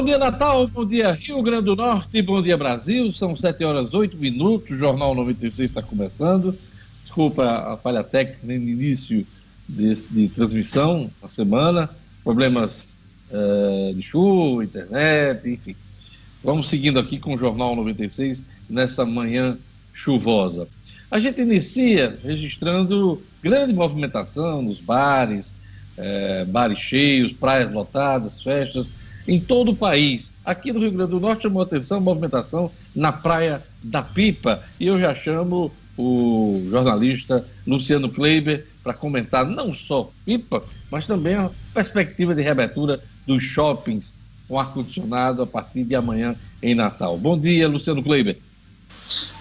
Bom dia, Natal. Bom dia, Rio Grande do Norte. Bom dia, Brasil. São 7 horas 8 minutos. O Jornal 96 está começando. Desculpa a falha técnica no início de, de transmissão na semana. Problemas uh, de chuva, internet, enfim. Vamos seguindo aqui com o Jornal 96 nessa manhã chuvosa. A gente inicia registrando grande movimentação nos bares, eh, bares cheios, praias lotadas, festas em todo o país. Aqui no Rio Grande do Norte chamou atenção a movimentação na Praia da Pipa. E eu já chamo o jornalista Luciano Kleiber para comentar não só Pipa, mas também a perspectiva de reabertura dos shoppings com ar-condicionado a partir de amanhã em Natal. Bom dia, Luciano Kleiber.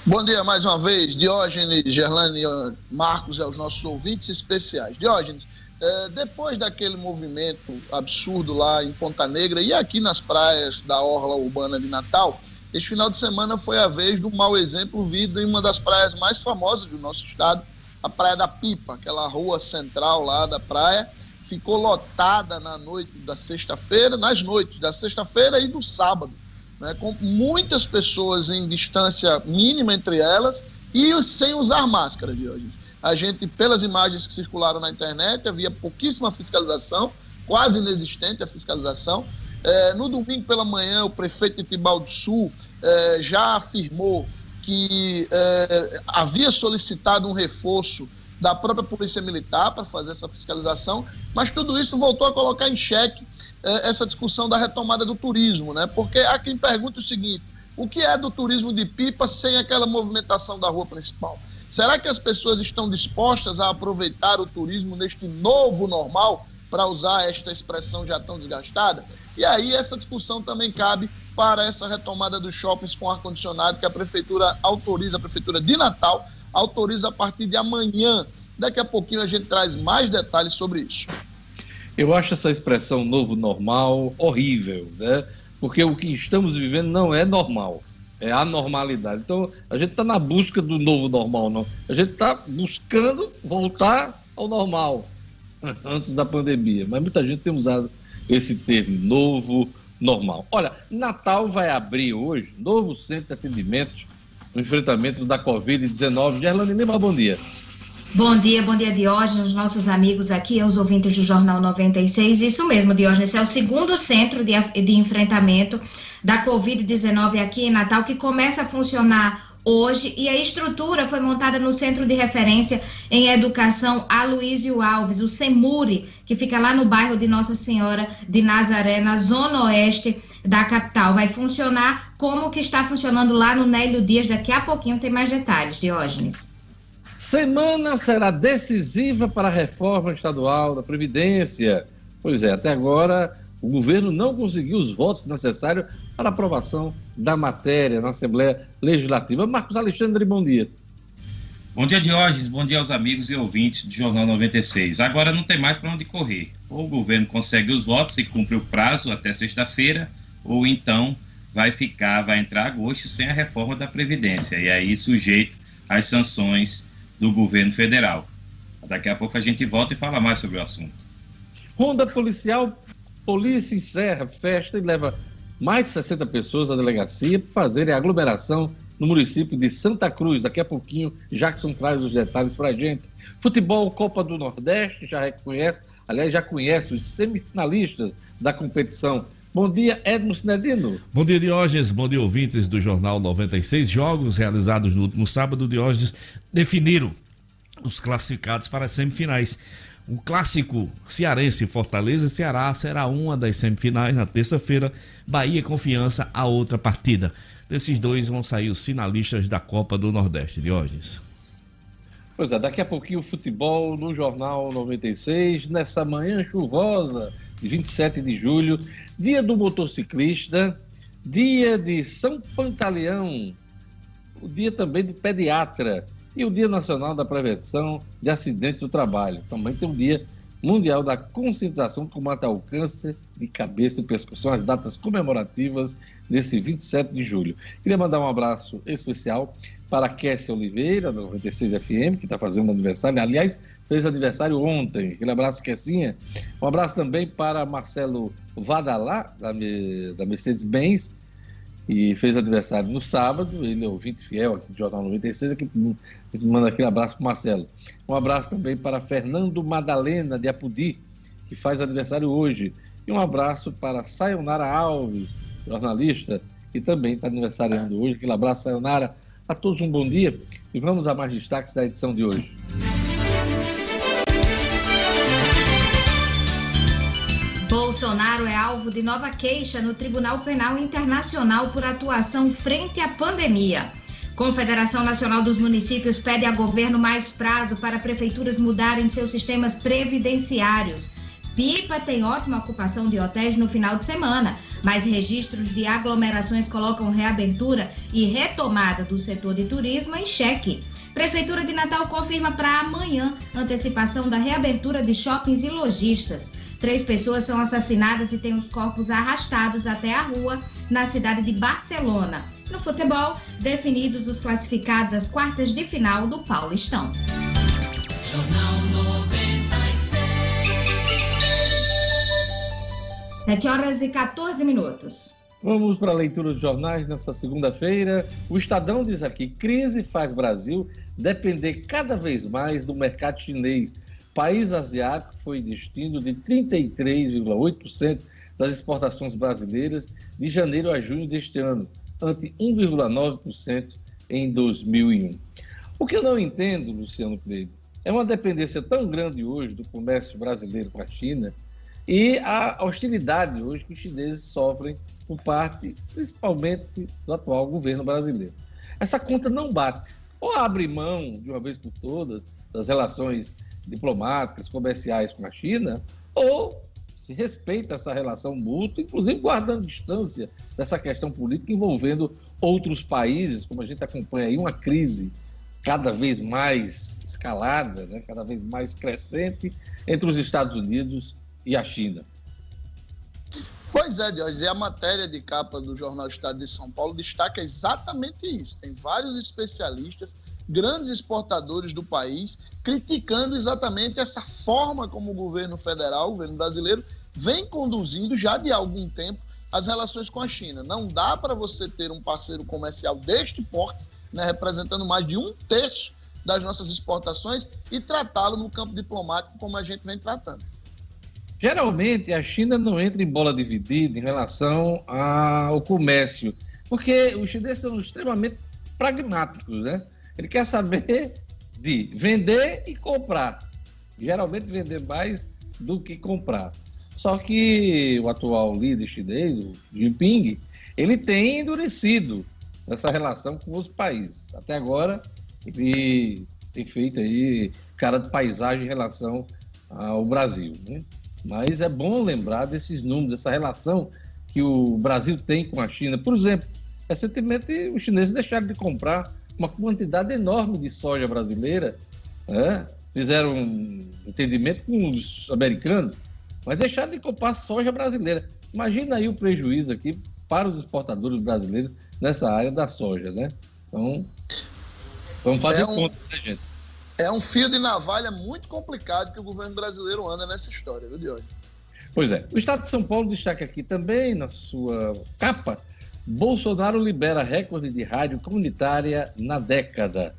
Bom dia mais uma vez, Diógenes, Gerlane, Marcos e aos nossos ouvintes especiais. Diógenes, é, depois daquele movimento absurdo lá em Ponta Negra e aqui nas praias da Orla Urbana de Natal, este final de semana foi a vez do mau exemplo vindo em uma das praias mais famosas do nosso estado, a Praia da Pipa, aquela rua central lá da praia, ficou lotada na noite da sexta-feira, nas noites da sexta-feira e do sábado, né, com muitas pessoas em distância mínima entre elas e sem usar máscara hoje. A gente, pelas imagens que circularam na internet, havia pouquíssima fiscalização, quase inexistente a fiscalização. É, no domingo pela manhã, o prefeito de Tibau do Sul é, já afirmou que é, havia solicitado um reforço da própria Polícia Militar para fazer essa fiscalização, mas tudo isso voltou a colocar em xeque é, essa discussão da retomada do turismo, né? Porque há quem pergunte o seguinte: o que é do turismo de pipa sem aquela movimentação da rua principal? Será que as pessoas estão dispostas a aproveitar o turismo neste novo normal, para usar esta expressão já tão desgastada? E aí essa discussão também cabe para essa retomada dos shoppings com ar-condicionado que a prefeitura autoriza, a prefeitura de Natal autoriza a partir de amanhã. Daqui a pouquinho a gente traz mais detalhes sobre isso. Eu acho essa expressão novo normal horrível, né? Porque o que estamos vivendo não é normal, é a normalidade. Então, a gente está na busca do novo normal, não. A gente está buscando voltar ao normal antes da pandemia. Mas muita gente tem usado esse termo, novo normal. Olha, Natal vai abrir hoje novo centro de atendimento no enfrentamento da Covid-19. Gerlane Lima, bom dia. Bom dia, bom dia, Diógenes, nossos amigos aqui, os ouvintes do Jornal 96. Isso mesmo, Diógenes, é o segundo centro de, de enfrentamento da Covid-19 aqui em Natal, que começa a funcionar hoje e a estrutura foi montada no Centro de Referência em Educação Aloysio Alves, o CEMURI, que fica lá no bairro de Nossa Senhora de Nazaré, na zona oeste da capital. Vai funcionar como que está funcionando lá no Nélio Dias. Daqui a pouquinho tem mais detalhes, Diógenes. Semana será decisiva para a reforma estadual da Previdência. Pois é, até agora o governo não conseguiu os votos necessários para aprovação da matéria na Assembleia Legislativa. Marcos Alexandre, bom dia. Bom dia, Diógenes. Bom dia aos amigos e ouvintes do Jornal 96. Agora não tem mais para onde correr. Ou o governo consegue os votos e cumpre o prazo até sexta-feira, ou então vai ficar, vai entrar agosto sem a reforma da Previdência. E aí sujeito às sanções do governo federal. Daqui a pouco a gente volta e fala mais sobre o assunto. Ronda policial, polícia encerra festa e leva mais de 60 pessoas à delegacia para fazerem aglomeração no município de Santa Cruz. Daqui a pouquinho, Jackson traz os detalhes para a gente. Futebol Copa do Nordeste, já reconhece, aliás, já conhece os semifinalistas da competição. Bom dia, Edmo Sinedino. Bom dia, Diógenes. Bom dia, ouvintes do Jornal 96. Jogos realizados no último sábado, Diógenes definiram os classificados para as semifinais. O clássico cearense Fortaleza Ceará será uma das semifinais na terça-feira. Bahia Confiança, a outra partida. Desses dois vão sair os finalistas da Copa do Nordeste, Diógenes. Pois é, daqui a pouquinho o futebol no Jornal 96, nessa manhã chuvosa de 27 de julho, dia do motociclista, dia de São Pantaleão, o dia também do pediatra e o Dia Nacional da Prevenção de Acidentes do Trabalho. Também tem o Dia Mundial da Conscientização Combate ao Câncer de Cabeça e Pescoço. São as datas comemorativas desse 27 de julho. Queria mandar um abraço especial para a Kessia Oliveira, da 96 FM, que está fazendo aniversário. Aliás, fez aniversário ontem. Aquele abraço, Kessinha. Um abraço também para Marcelo Vadalá, da, da Mercedes-Benz, e fez aniversário no sábado. Ele é ouvinte fiel aqui do Jornal 96. Aqui, manda aquele abraço para Marcelo. Um abraço também para Fernando Madalena de Apudi, que faz aniversário hoje. E um abraço para Sayonara Alves, jornalista, que também está aniversariando hoje. Aquele abraço, Sayonara. A todos um bom dia e vamos a mais destaques da edição de hoje. Bolsonaro é alvo de nova queixa no Tribunal Penal Internacional por atuação frente à pandemia. Confederação Nacional dos Municípios pede a governo mais prazo para prefeituras mudarem seus sistemas previdenciários. Pipa tem ótima ocupação de hotéis no final de semana, mas registros de aglomerações colocam reabertura e retomada do setor de turismo em xeque. Prefeitura de Natal confirma para amanhã antecipação da reabertura de shoppings e lojistas. Três pessoas são assassinadas e têm os corpos arrastados até a rua na cidade de Barcelona. No futebol, definidos os classificados às quartas de final do Paulistão. Jornal 96. 7 horas e 14 minutos. Vamos para a leitura dos jornais nessa segunda-feira. O Estadão diz aqui: crise faz Brasil depender cada vez mais do mercado chinês país asiático foi destino de 33,8% das exportações brasileiras de janeiro a junho deste ano, ante 1,9% em 2001. O que eu não entendo, Luciano Freire, é uma dependência tão grande hoje do comércio brasileiro com a China e a hostilidade hoje que os chineses sofrem por parte, principalmente, do atual governo brasileiro. Essa conta não bate. Ou abre mão, de uma vez por todas, das relações diplomáticas, comerciais com a China, ou se respeita essa relação mútua, inclusive guardando distância dessa questão política envolvendo outros países, como a gente acompanha aí, uma crise cada vez mais escalada, né, cada vez mais crescente entre os Estados Unidos e a China. Pois é, Diógenes, e a matéria de capa do Jornal Estado de São Paulo destaca exatamente isso. Tem vários especialistas grandes exportadores do país, criticando exatamente essa forma como o governo federal, o governo brasileiro, vem conduzindo já de algum tempo as relações com a China. Não dá para você ter um parceiro comercial deste porte, né, representando mais de um terço das nossas exportações, e tratá-lo no campo diplomático como a gente vem tratando. Geralmente a China não entra em bola dividida em relação ao comércio, porque os chineses são extremamente pragmáticos, né? Ele quer saber de vender e comprar. Geralmente vender mais do que comprar. Só que o atual líder chinês, o Jinping, ele tem endurecido essa relação com os países. Até agora, ele tem feito aí cara de paisagem em relação ao Brasil. Né? Mas é bom lembrar desses números, dessa relação que o Brasil tem com a China. Por exemplo, recentemente os chineses deixaram de comprar uma quantidade enorme de soja brasileira, né? fizeram um entendimento com os americanos, mas deixaram de comprar soja brasileira. Imagina aí o prejuízo aqui para os exportadores brasileiros nessa área da soja, né? Então, vamos fazer é um, conta, né, gente? É um fio de navalha muito complicado que o governo brasileiro anda nessa história, viu, Diogo? Pois é. O Estado de São Paulo destaca aqui também, na sua capa, Bolsonaro libera recorde de rádio comunitária na década.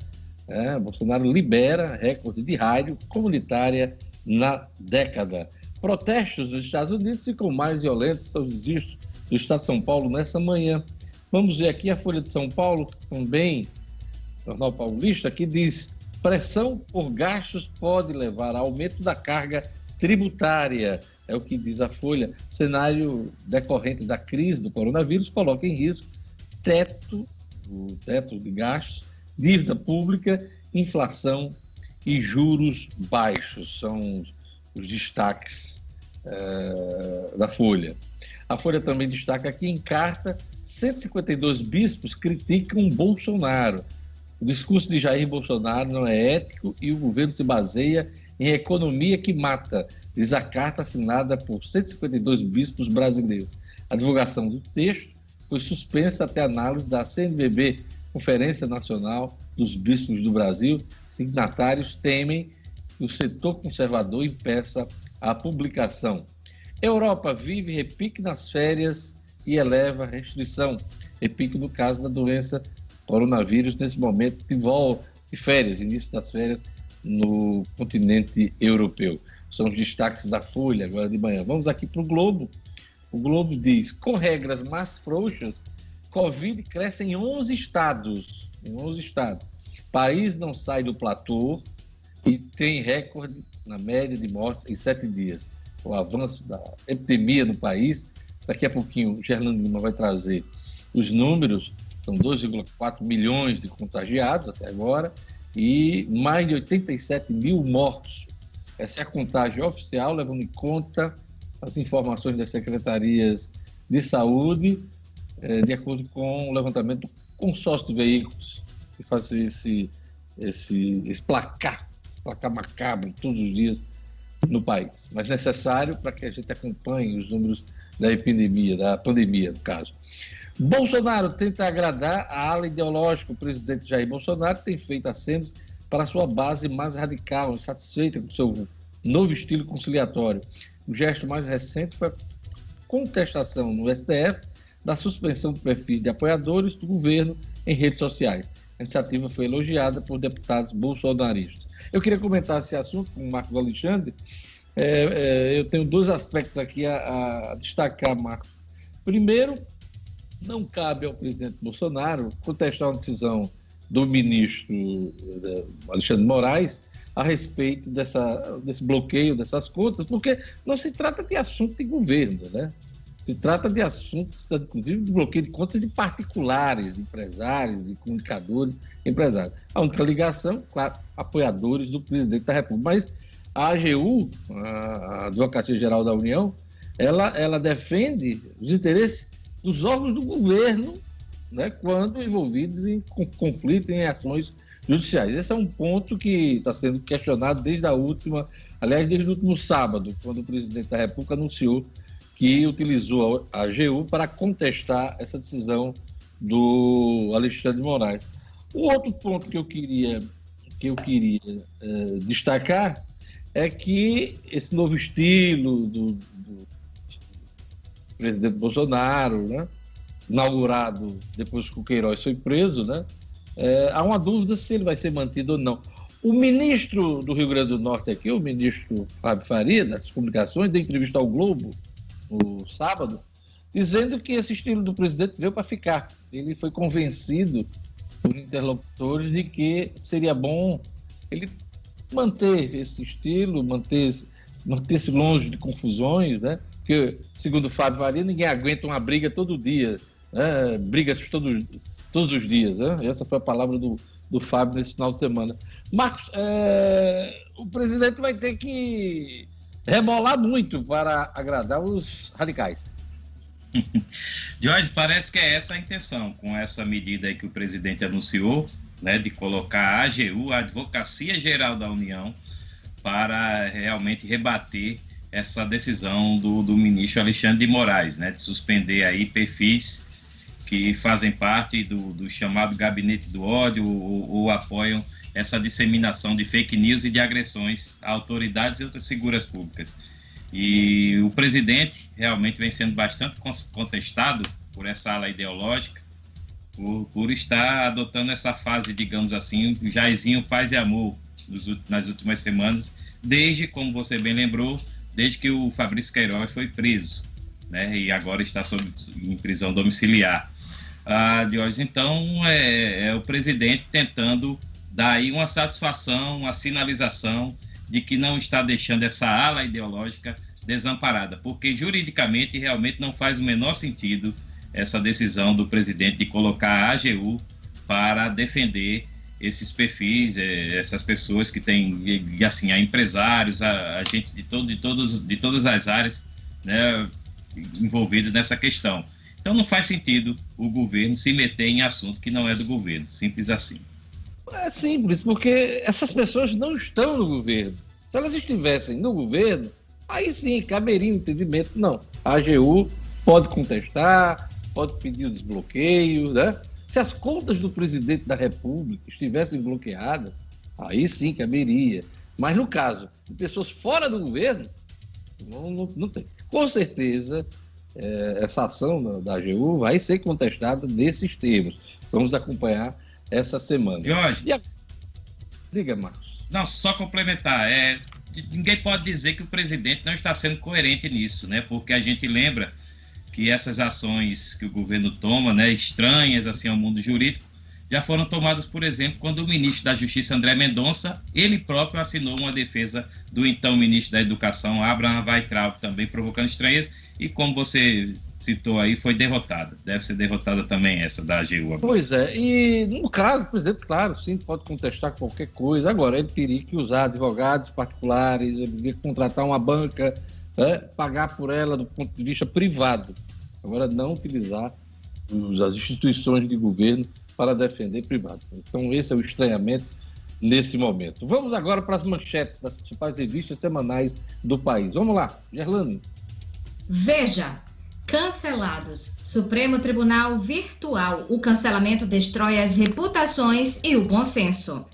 É, Bolsonaro libera recorde de rádio comunitária na década. Protestos nos Estados Unidos ficam mais violentos aos registros do Estado de São Paulo nessa manhã. Vamos ver aqui a Folha de São Paulo, também, Jornal Paulista, que diz: pressão por gastos pode levar a aumento da carga tributária é o que diz a Folha, cenário decorrente da crise do coronavírus coloca em risco teto, o teto de gastos, dívida pública, inflação e juros baixos. São os destaques é, da Folha. A Folha também destaca aqui em carta: 152 bispos criticam Bolsonaro. O discurso de Jair Bolsonaro não é ético e o governo se baseia em economia que mata diz a carta assinada por 152 bispos brasileiros. A divulgação do texto foi suspensa até análise da CNBB, Conferência Nacional dos Bispos do Brasil. Signatários temem que o setor conservador impeça a publicação. Europa vive repique nas férias e eleva restrição. Repique no caso da doença coronavírus, nesse momento de volta de férias, início das férias no continente europeu. São os destaques da Folha agora de manhã. Vamos aqui para o Globo. O Globo diz: com regras mais frouxas, Covid cresce em 11 estados. Em 11 estados. País não sai do platô e tem recorde na média de mortes em sete dias. O avanço da epidemia no país. Daqui a pouquinho o Gerlando Lima vai trazer os números. São 2,4 milhões de contagiados até agora e mais de 87 mil mortos. Essa é a contagem oficial, levando em conta as informações das secretarias de saúde, eh, de acordo com o levantamento do consórcio de veículos, que faz esse, esse, esse placar, esse placar macabro todos os dias no país, mas necessário para que a gente acompanhe os números da epidemia, da pandemia, no caso. Bolsonaro tenta agradar a ala ideológica. O presidente Jair Bolsonaro tem feito acenos para sua base mais radical, insatisfeita com seu novo estilo conciliatório. O gesto mais recente foi a contestação no STF da suspensão do perfil de apoiadores do governo em redes sociais. A iniciativa foi elogiada por deputados bolsonaristas. Eu queria comentar esse assunto com o Marcos Alexandre. É, é, eu tenho dois aspectos aqui a, a destacar, Marcos. Primeiro, não cabe ao presidente Bolsonaro contestar uma decisão do ministro eh, Alexandre Moraes a respeito dessa, desse bloqueio dessas contas, porque não se trata de assunto de governo, né? Se trata de assuntos, inclusive, de bloqueio de contas de particulares, de empresários, de comunicadores, empresários. A única ligação, claro, apoiadores do presidente da República. Mas a AGU, a Advocacia Geral da União, ela, ela defende os interesses dos órgãos do governo né, quando envolvidos em conflito, em ações judiciais. Esse é um ponto que está sendo questionado desde a última, aliás, desde o último sábado, quando o presidente da República anunciou que utilizou a AGU para contestar essa decisão do Alexandre de Moraes. Um outro ponto que eu queria, que eu queria eh, destacar é que esse novo estilo do, do presidente Bolsonaro, né? Inaugurado depois que o Queiroz foi preso, né? É, há uma dúvida se ele vai ser mantido ou não. O ministro do Rio Grande do Norte aqui, o ministro Fábio Faria, das comunicações, deu entrevista ao Globo no sábado, dizendo que esse estilo do presidente veio para ficar. Ele foi convencido por interlocutores de que seria bom ele manter esse estilo, manter-se manter longe de confusões, né? Porque, segundo o Fábio Faria, ninguém aguenta uma briga todo dia, né? brigas todos, todos os dias. Né? Essa foi a palavra do, do Fábio nesse final de semana. Marcos, é, o presidente vai ter que remolar muito para agradar os radicais. Jorge, parece que é essa a intenção, com essa medida que o presidente anunciou, né, de colocar a AGU, a Advocacia Geral da União, para realmente rebater essa decisão do, do ministro Alexandre de Moraes, né, de suspender aí perfis que fazem parte do, do chamado gabinete do ódio ou, ou, apoiam essa disseminação de fake news e de agressões a autoridades e outras figuras públicas. E o presidente realmente vem sendo bastante contestado por essa ala ideológica, por, por estar adotando essa fase, digamos assim, o Jairzinho paz e amor nas últimas semanas, desde, como você bem lembrou, desde que o Fabrício Queiroz foi preso, né? E agora está sob, em prisão domiciliar. Ah, então, é, é, o presidente tentando dar aí uma satisfação, uma sinalização de que não está deixando essa ala ideológica desamparada, porque juridicamente realmente não faz o menor sentido essa decisão do presidente de colocar a AGU para defender esses perfis, é, essas pessoas que têm, assim, a empresários, a, a, gente de, todo, de, todos, de todas as áreas né, envolvidas nessa questão. Então não faz sentido o governo se meter em assunto que não é do governo, simples assim. É simples, porque essas pessoas não estão no governo. Se elas estivessem no governo, aí sim caberia entendimento. Não, a AGU pode contestar, pode pedir o desbloqueio, né? Se as contas do presidente da República estivessem bloqueadas, aí sim caberia. Mas no caso de pessoas fora do governo, Não, não, não tem. Com certeza, é, essa ação da, da AGU vai ser contestada nesses termos. Vamos acompanhar essa semana. Jorge. A... Diga, Marcos. Não, só complementar. É, ninguém pode dizer que o presidente não está sendo coerente nisso, né? Porque a gente lembra que essas ações que o governo toma, né, estranhas assim ao mundo jurídico, já foram tomadas, por exemplo, quando o ministro da Justiça André Mendonça, ele próprio assinou uma defesa do então ministro da Educação Abraham Weitraub, também provocando estranheza, e como você citou aí, foi derrotada. Deve ser derrotada também essa da AGU. Agora. Pois é, e no caso, por exemplo, claro, sim, pode contestar qualquer coisa. Agora, ele teria que usar advogados particulares, ele teria que contratar uma banca, é, pagar por ela do ponto de vista privado. Agora, não utilizar os, as instituições de governo para defender privado. Então, esse é o estranhamento nesse momento. Vamos agora para as manchetes das principais revistas semanais do país. Vamos lá, Gerlane. Veja, cancelados. Supremo Tribunal Virtual. O cancelamento destrói as reputações e o bom senso.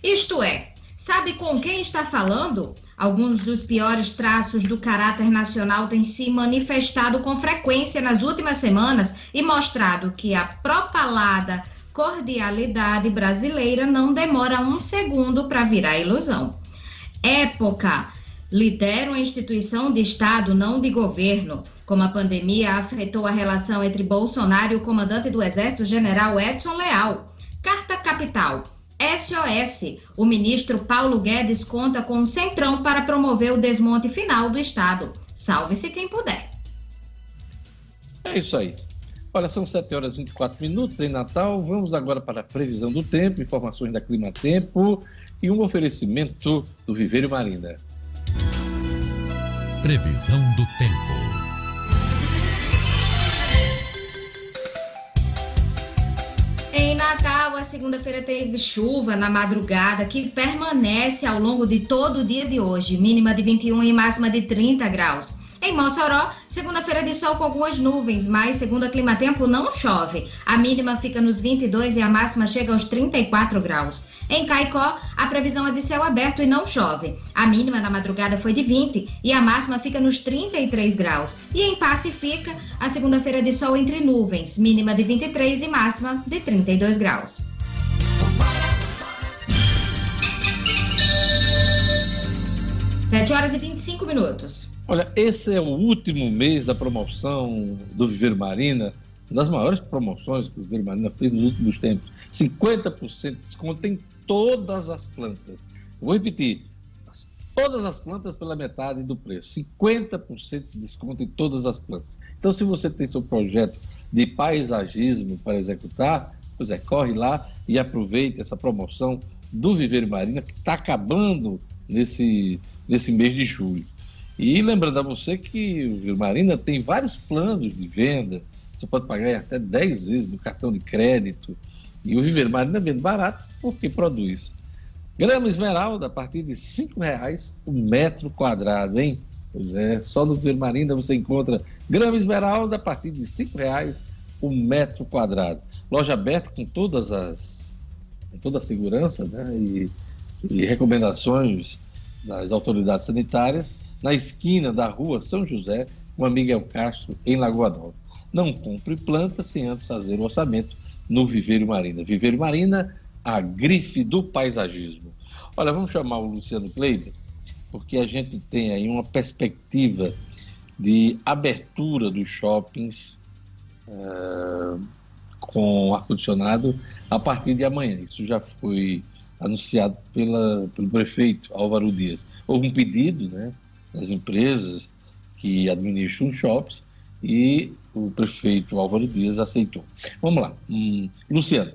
Isto é, sabe com quem está falando? Alguns dos piores traços do caráter nacional têm se manifestado com frequência nas últimas semanas e mostrado que a propalada cordialidade brasileira não demora um segundo para virar ilusão. Época lidera uma instituição de Estado, não de governo. Como a pandemia afetou a relação entre Bolsonaro e o comandante do Exército, general Edson Leal. Carta Capital. SOS. O ministro Paulo Guedes conta com o Centrão para promover o desmonte final do Estado. Salve-se quem puder. É isso aí. Olha, são 7 horas e 24 minutos em Natal. Vamos agora para a previsão do tempo, informações da Clima Tempo e um oferecimento do Viveiro Marina. Previsão do tempo. Em Natal, a segunda-feira teve chuva na madrugada que permanece ao longo de todo o dia de hoje, mínima de 21 e máxima de 30 graus. Em Mossoró, segunda-feira de sol com algumas nuvens, mas segundo a Climatempo não chove. A mínima fica nos 22 e a máxima chega aos 34 graus. Em Caicó, a previsão é de céu aberto e não chove. A mínima na madrugada foi de 20 e a máxima fica nos 33 graus. E em Passe fica a segunda-feira de sol entre nuvens, mínima de 23 e máxima de 32 graus. Sete horas e 25 minutos. Olha, esse é o último mês da promoção do Viveiro Marina, das maiores promoções que o Viveiro Marina fez nos últimos tempos. 50% de desconto em todas as plantas. Vou repetir, todas as plantas pela metade do preço. 50% de desconto em todas as plantas. Então, se você tem seu projeto de paisagismo para executar, pois é, corre lá e aproveite essa promoção do Viveiro Marina, que está acabando nesse, nesse mês de julho. E lembrando a você que o Vilmarina tem vários planos de venda. Você pode pagar até 10 vezes do cartão de crédito. E o Viver Marina vende barato porque produz. Grama esmeralda a partir de R$ reais o metro quadrado, hein? Pois é, só no Viver Marina você encontra grama esmeralda a partir de R$ reais o metro quadrado. Loja aberta com todas as com toda a segurança né? e, e recomendações das autoridades sanitárias na esquina da rua São José, com a Miguel Castro, em Lagoa Nova. Não compre planta sem antes fazer o orçamento no Viveiro Marina. Viveiro Marina, a grife do paisagismo. Olha, vamos chamar o Luciano Kleiber, porque a gente tem aí uma perspectiva de abertura dos shoppings uh, com ar-condicionado a partir de amanhã. Isso já foi anunciado pela, pelo prefeito Álvaro Dias. Houve um pedido, né? Das empresas que administram shoppings e o prefeito Álvaro Dias aceitou. Vamos lá, hum, Luciano.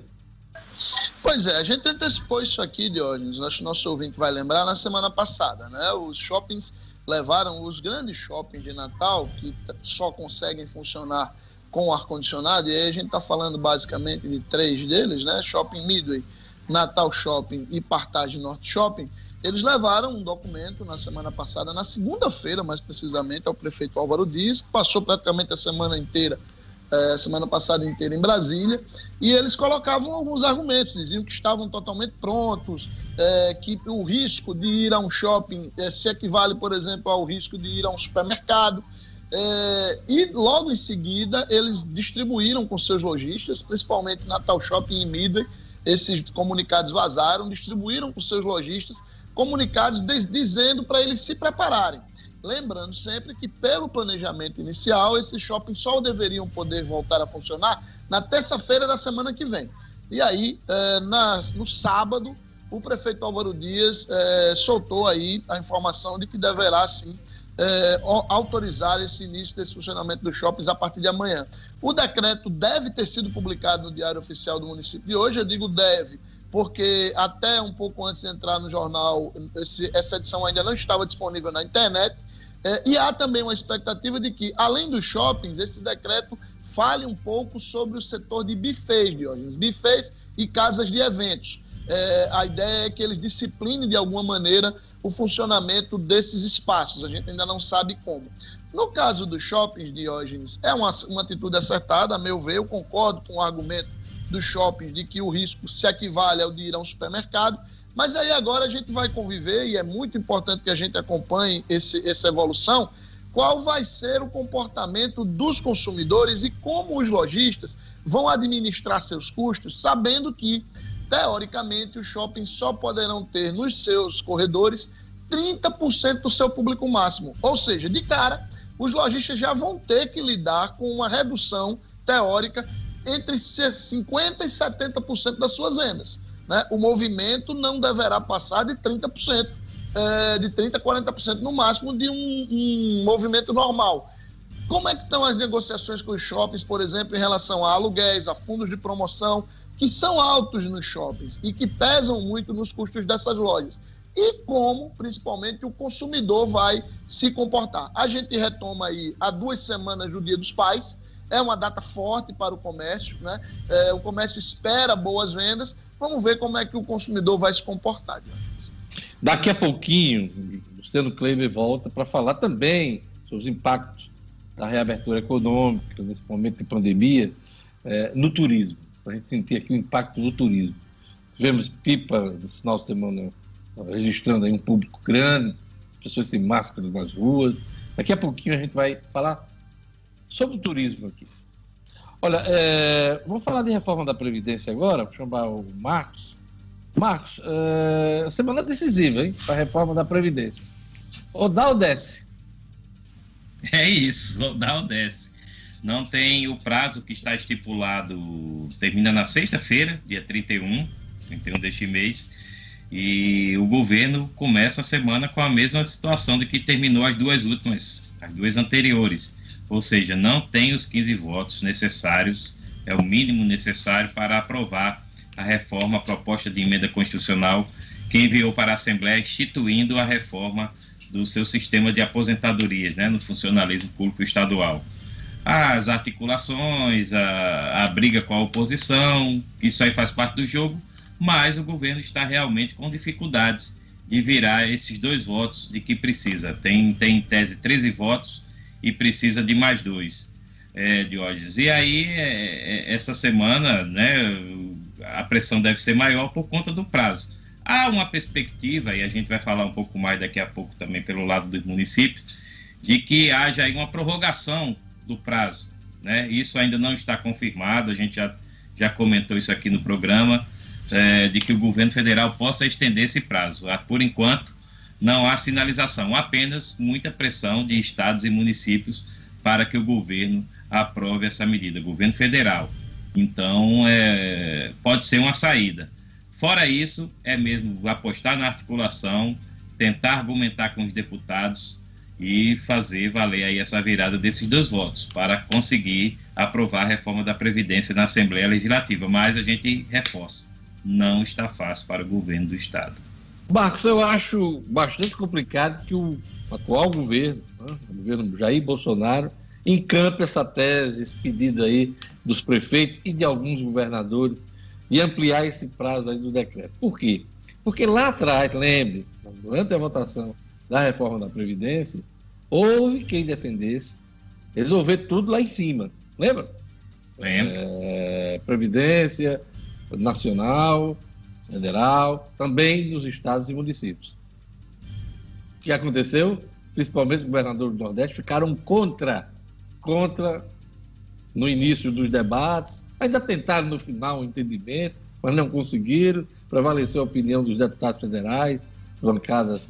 Pois é, a gente antecipou isso aqui, Diógenes, que nosso ouvinte vai lembrar, na semana passada, né? Os shoppings levaram os grandes shoppings de Natal, que só conseguem funcionar com ar-condicionado, e aí a gente está falando basicamente de três deles, né? Shopping Midway, Natal Shopping e Partage Norte Shopping, eles levaram um documento na semana passada, na segunda-feira, mais precisamente, ao prefeito Álvaro Dias, que passou praticamente a semana inteira é, semana passada inteira em Brasília, e eles colocavam alguns argumentos, diziam que estavam totalmente prontos, é, que o risco de ir a um shopping é, se equivale, por exemplo, ao risco de ir a um supermercado. É, e logo em seguida eles distribuíram com seus lojistas, principalmente Natal Shopping e Midway, esses comunicados vazaram, distribuíram com seus lojistas comunicados dizendo para eles se prepararem. Lembrando sempre que, pelo planejamento inicial, esses shoppings só deveriam poder voltar a funcionar na terça-feira da semana que vem. E aí, é, na, no sábado, o prefeito Álvaro Dias é, soltou aí a informação de que deverá sim é, autorizar esse início desse funcionamento dos shoppings a partir de amanhã. O decreto deve ter sido publicado no Diário Oficial do município de hoje, eu digo deve, porque até um pouco antes de entrar no jornal, esse, essa edição ainda não estava disponível na internet. É, e há também uma expectativa de que, além dos shoppings, esse decreto fale um pouco sobre o setor de bufês, Diógenes, bufês e casas de eventos. É, a ideia é que eles disciplinem de alguma maneira o funcionamento desses espaços. A gente ainda não sabe como. No caso dos shoppings, Diógenes, é uma, uma atitude acertada, a meu ver. Eu concordo com o argumento dos shoppings de que o risco se equivale ao de ir a um supermercado. Mas aí agora a gente vai conviver, e é muito importante que a gente acompanhe esse, essa evolução, qual vai ser o comportamento dos consumidores e como os lojistas vão administrar seus custos, sabendo que teoricamente, os shoppings só poderão ter nos seus corredores 30% do seu público máximo. Ou seja, de cara, os lojistas já vão ter que lidar com uma redução teórica entre 50% e 70% das suas vendas. Né? O movimento não deverá passar de 30%, é, de 30% a 40% no máximo de um, um movimento normal. Como é que estão as negociações com os shoppings, por exemplo, em relação a aluguéis, a fundos de promoção, que são altos nos shoppings e que pesam muito nos custos dessas lojas. E como, principalmente, o consumidor vai se comportar. A gente retoma aí há duas semanas do Dia dos Pais, é uma data forte para o comércio, né? É, o comércio espera boas vendas. Vamos ver como é que o consumidor vai se comportar. Daqui a pouquinho, Luciano Kleiber volta para falar também sobre os impactos da reabertura econômica nesse momento de pandemia é, no turismo para a gente sentir aqui o impacto do turismo. Tivemos pipa no final de semana registrando aí um público grande, pessoas sem máscaras nas ruas. Daqui a pouquinho a gente vai falar sobre o turismo aqui. Olha, é, vamos falar de reforma da Previdência agora, vou chamar o Marcos. Marcos, é, semana decisiva, hein, para a reforma da Previdência. Dá ou desce? É isso, dá ou desce não tem o prazo que está estipulado, termina na sexta-feira, dia 31, 31 deste mês, e o governo começa a semana com a mesma situação de que terminou as duas últimas, as duas anteriores, ou seja, não tem os 15 votos necessários, é o mínimo necessário para aprovar a reforma, a proposta de emenda constitucional que enviou para a Assembleia instituindo a reforma do seu sistema de aposentadorias né, no funcionalismo público estadual as articulações, a, a briga com a oposição, isso aí faz parte do jogo, mas o governo está realmente com dificuldades de virar esses dois votos de que precisa. Tem, tem em tese 13 votos e precisa de mais dois, é, Diógenes. E aí, é, é, essa semana, né, a pressão deve ser maior por conta do prazo. Há uma perspectiva, e a gente vai falar um pouco mais daqui a pouco também pelo lado dos municípios, de que haja aí uma prorrogação do prazo. Né? Isso ainda não está confirmado, a gente já, já comentou isso aqui no programa, é, de que o governo federal possa estender esse prazo. Ah, por enquanto, não há sinalização, apenas muita pressão de estados e municípios para que o governo aprove essa medida, governo federal. Então, é, pode ser uma saída. Fora isso, é mesmo apostar na articulação, tentar argumentar com os deputados e fazer valer aí essa virada desses dois votos para conseguir aprovar a reforma da Previdência na Assembleia Legislativa. Mas a gente reforça, não está fácil para o governo do Estado. Marcos, eu acho bastante complicado que o atual governo, né, o governo Jair Bolsonaro, encampe essa tese, esse pedido aí dos prefeitos e de alguns governadores de ampliar esse prazo aí do decreto. Por quê? Porque lá atrás, lembre, durante a votação da reforma da Previdência, houve quem defendesse resolver tudo lá em cima. Lembra? É, Previdência Nacional, Federal, também nos estados e municípios. O que aconteceu? Principalmente os governadores do Nordeste ficaram contra, contra no início dos debates, ainda tentaram no final um entendimento, mas não conseguiram, prevaleceu a opinião dos deputados federais, bancadas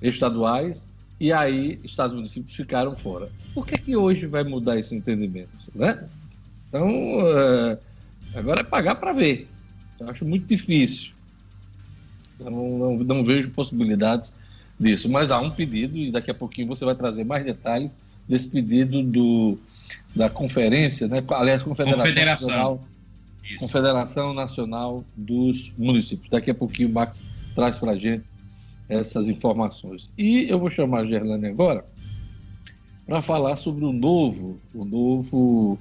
estaduais, e aí estados e municípios ficaram fora. Por que, que hoje vai mudar esse entendimento? Né? Então, uh, agora é pagar para ver. Eu acho muito difícil. Eu não, não, não, vejo possibilidades disso. Mas há um pedido, e daqui a pouquinho você vai trazer mais detalhes desse pedido do, da conferência, né? aliás, Confederação, Confederação. Nacional, Confederação Nacional dos Municípios. Daqui a pouquinho o Max traz para a gente essas informações. E eu vou chamar a Gerlane agora para falar sobre o novo, o novo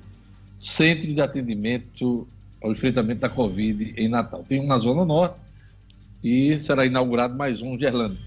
centro de atendimento ao enfrentamento da Covid em Natal. Tem um na Zona Norte e será inaugurado mais um, Gerlane.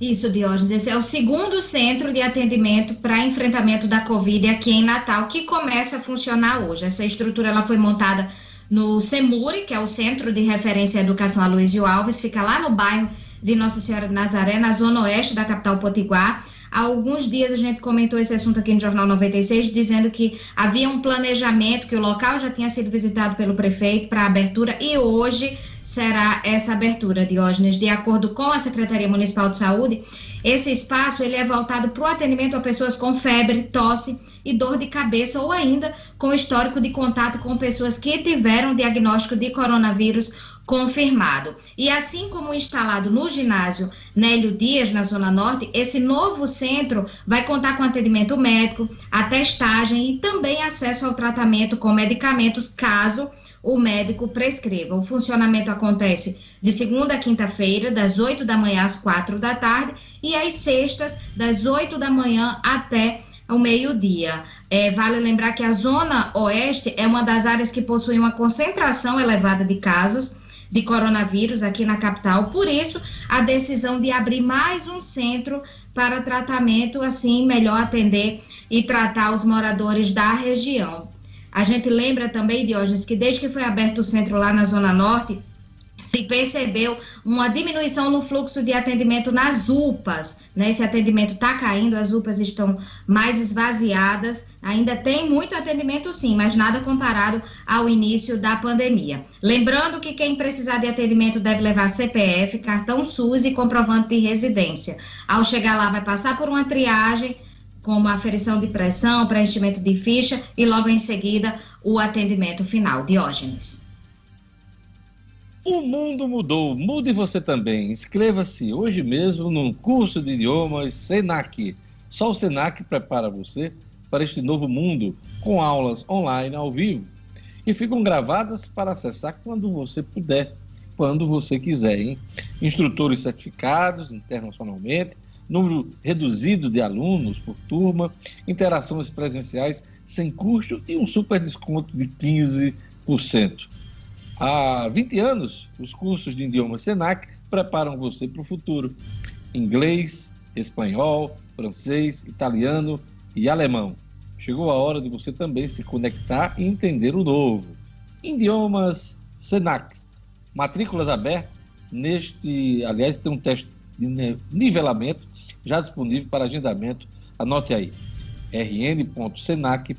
Isso, Diógenes. Esse é o segundo centro de atendimento para enfrentamento da Covid aqui em Natal, que começa a funcionar hoje. Essa estrutura ela foi montada no CEMURI, que é o Centro de Referência à Educação Aloysio Alves, fica lá no bairro de Nossa Senhora de Nazaré, na zona oeste da capital Potiguar. Há alguns dias a gente comentou esse assunto aqui no Jornal 96, dizendo que havia um planejamento, que o local já tinha sido visitado pelo prefeito para abertura e hoje será essa abertura, Diógenes. De acordo com a Secretaria Municipal de Saúde, esse espaço ele é voltado para o atendimento a pessoas com febre, tosse e dor de cabeça ou ainda com histórico de contato com pessoas que tiveram diagnóstico de coronavírus confirmado. E assim como instalado no ginásio Nélio Dias, na Zona Norte, esse novo centro vai contar com atendimento médico, a testagem e também acesso ao tratamento com medicamentos, caso o médico prescreva. O funcionamento acontece de segunda a quinta-feira, das 8 da manhã às 4 da tarde, e às sextas, das 8 da manhã até o meio-dia. É, vale lembrar que a Zona Oeste é uma das áreas que possui uma concentração elevada de casos de coronavírus aqui na capital. Por isso, a decisão de abrir mais um centro para tratamento, assim, melhor atender e tratar os moradores da região. A gente lembra também, Diógenes, que desde que foi aberto o centro lá na Zona Norte, se percebeu uma diminuição no fluxo de atendimento nas UPAs. Né? Esse atendimento está caindo, as UPAs estão mais esvaziadas. Ainda tem muito atendimento, sim, mas nada comparado ao início da pandemia. Lembrando que quem precisar de atendimento deve levar CPF, cartão SUS e comprovante de residência. Ao chegar lá, vai passar por uma triagem como aferição de pressão, preenchimento de ficha e logo em seguida o atendimento final. Diógenes. O mundo mudou, mude você também. Inscreva-se hoje mesmo num curso de idiomas Senac. Só o Senac prepara você para este novo mundo com aulas online ao vivo e ficam gravadas para acessar quando você puder, quando você quiser. Hein? Instrutores certificados internacionalmente, número reduzido de alunos por turma, interações presenciais sem custo e um super desconto de 15%. Há 20 anos, os cursos de idioma Senac preparam você para o futuro. Inglês, espanhol, francês, italiano e alemão. Chegou a hora de você também se conectar e entender o novo. Idiomas Senac. Matrículas abertas. Neste, aliás, tem um teste de nivelamento já disponível para agendamento. Anote aí rn.senac.br.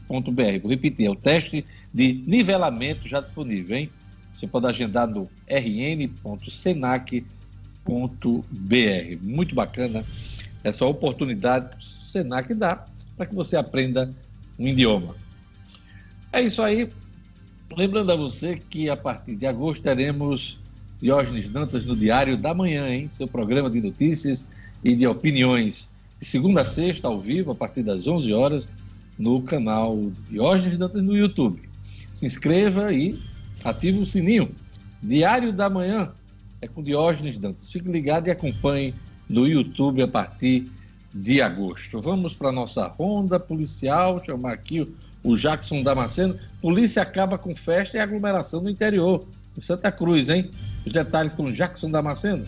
Vou repetir, é o teste de nivelamento já disponível, hein? Você pode agendar no rn.senac.br. Muito bacana essa oportunidade que o Senac dá para que você aprenda um idioma. É isso aí. Lembrando a você que a partir de agosto teremos Diógenes Dantas no Diário da Manhã, hein? Seu programa de notícias e de opiniões de segunda a sexta, ao vivo, a partir das 11 horas, no canal Diógenes Dantas no YouTube. Se inscreva e ative o sininho. Diário da Manhã é com Diógenes Dantas. Fique ligado e acompanhe no YouTube a partir de agosto. Vamos para a nossa ronda policial, chamar aqui o Jackson Damasceno. Polícia acaba com festa e aglomeração no interior, em Santa Cruz, hein? Os detalhes com o Jackson Damasceno.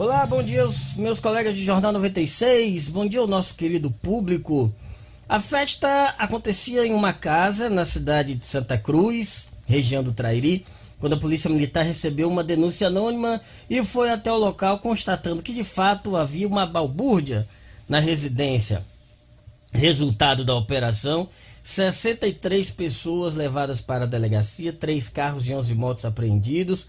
Olá, bom dia aos meus colegas de Jornal 96, bom dia ao nosso querido público. A festa acontecia em uma casa na cidade de Santa Cruz, região do Trairi, quando a polícia militar recebeu uma denúncia anônima e foi até o local constatando que de fato havia uma balbúrdia na residência. Resultado da operação: 63 pessoas levadas para a delegacia, três carros e 11 motos apreendidos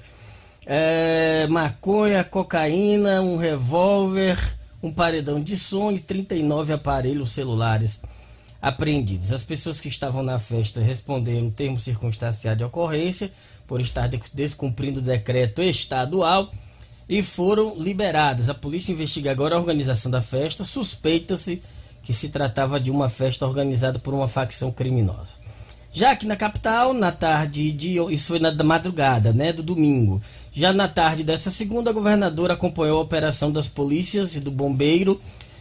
é, maconha, cocaína, um revólver, um paredão de som e 39 aparelhos celulares apreendidos. As pessoas que estavam na festa responderam termo circunstancial de ocorrência por estar descumprindo o decreto estadual e foram liberadas. A polícia investiga agora a organização da festa. Suspeita-se que se tratava de uma festa organizada por uma facção criminosa. Já aqui na capital, na tarde de. Isso foi na madrugada, né? Do domingo. Já na tarde dessa segunda, a governadora acompanhou a operação das polícias e do bombeiro,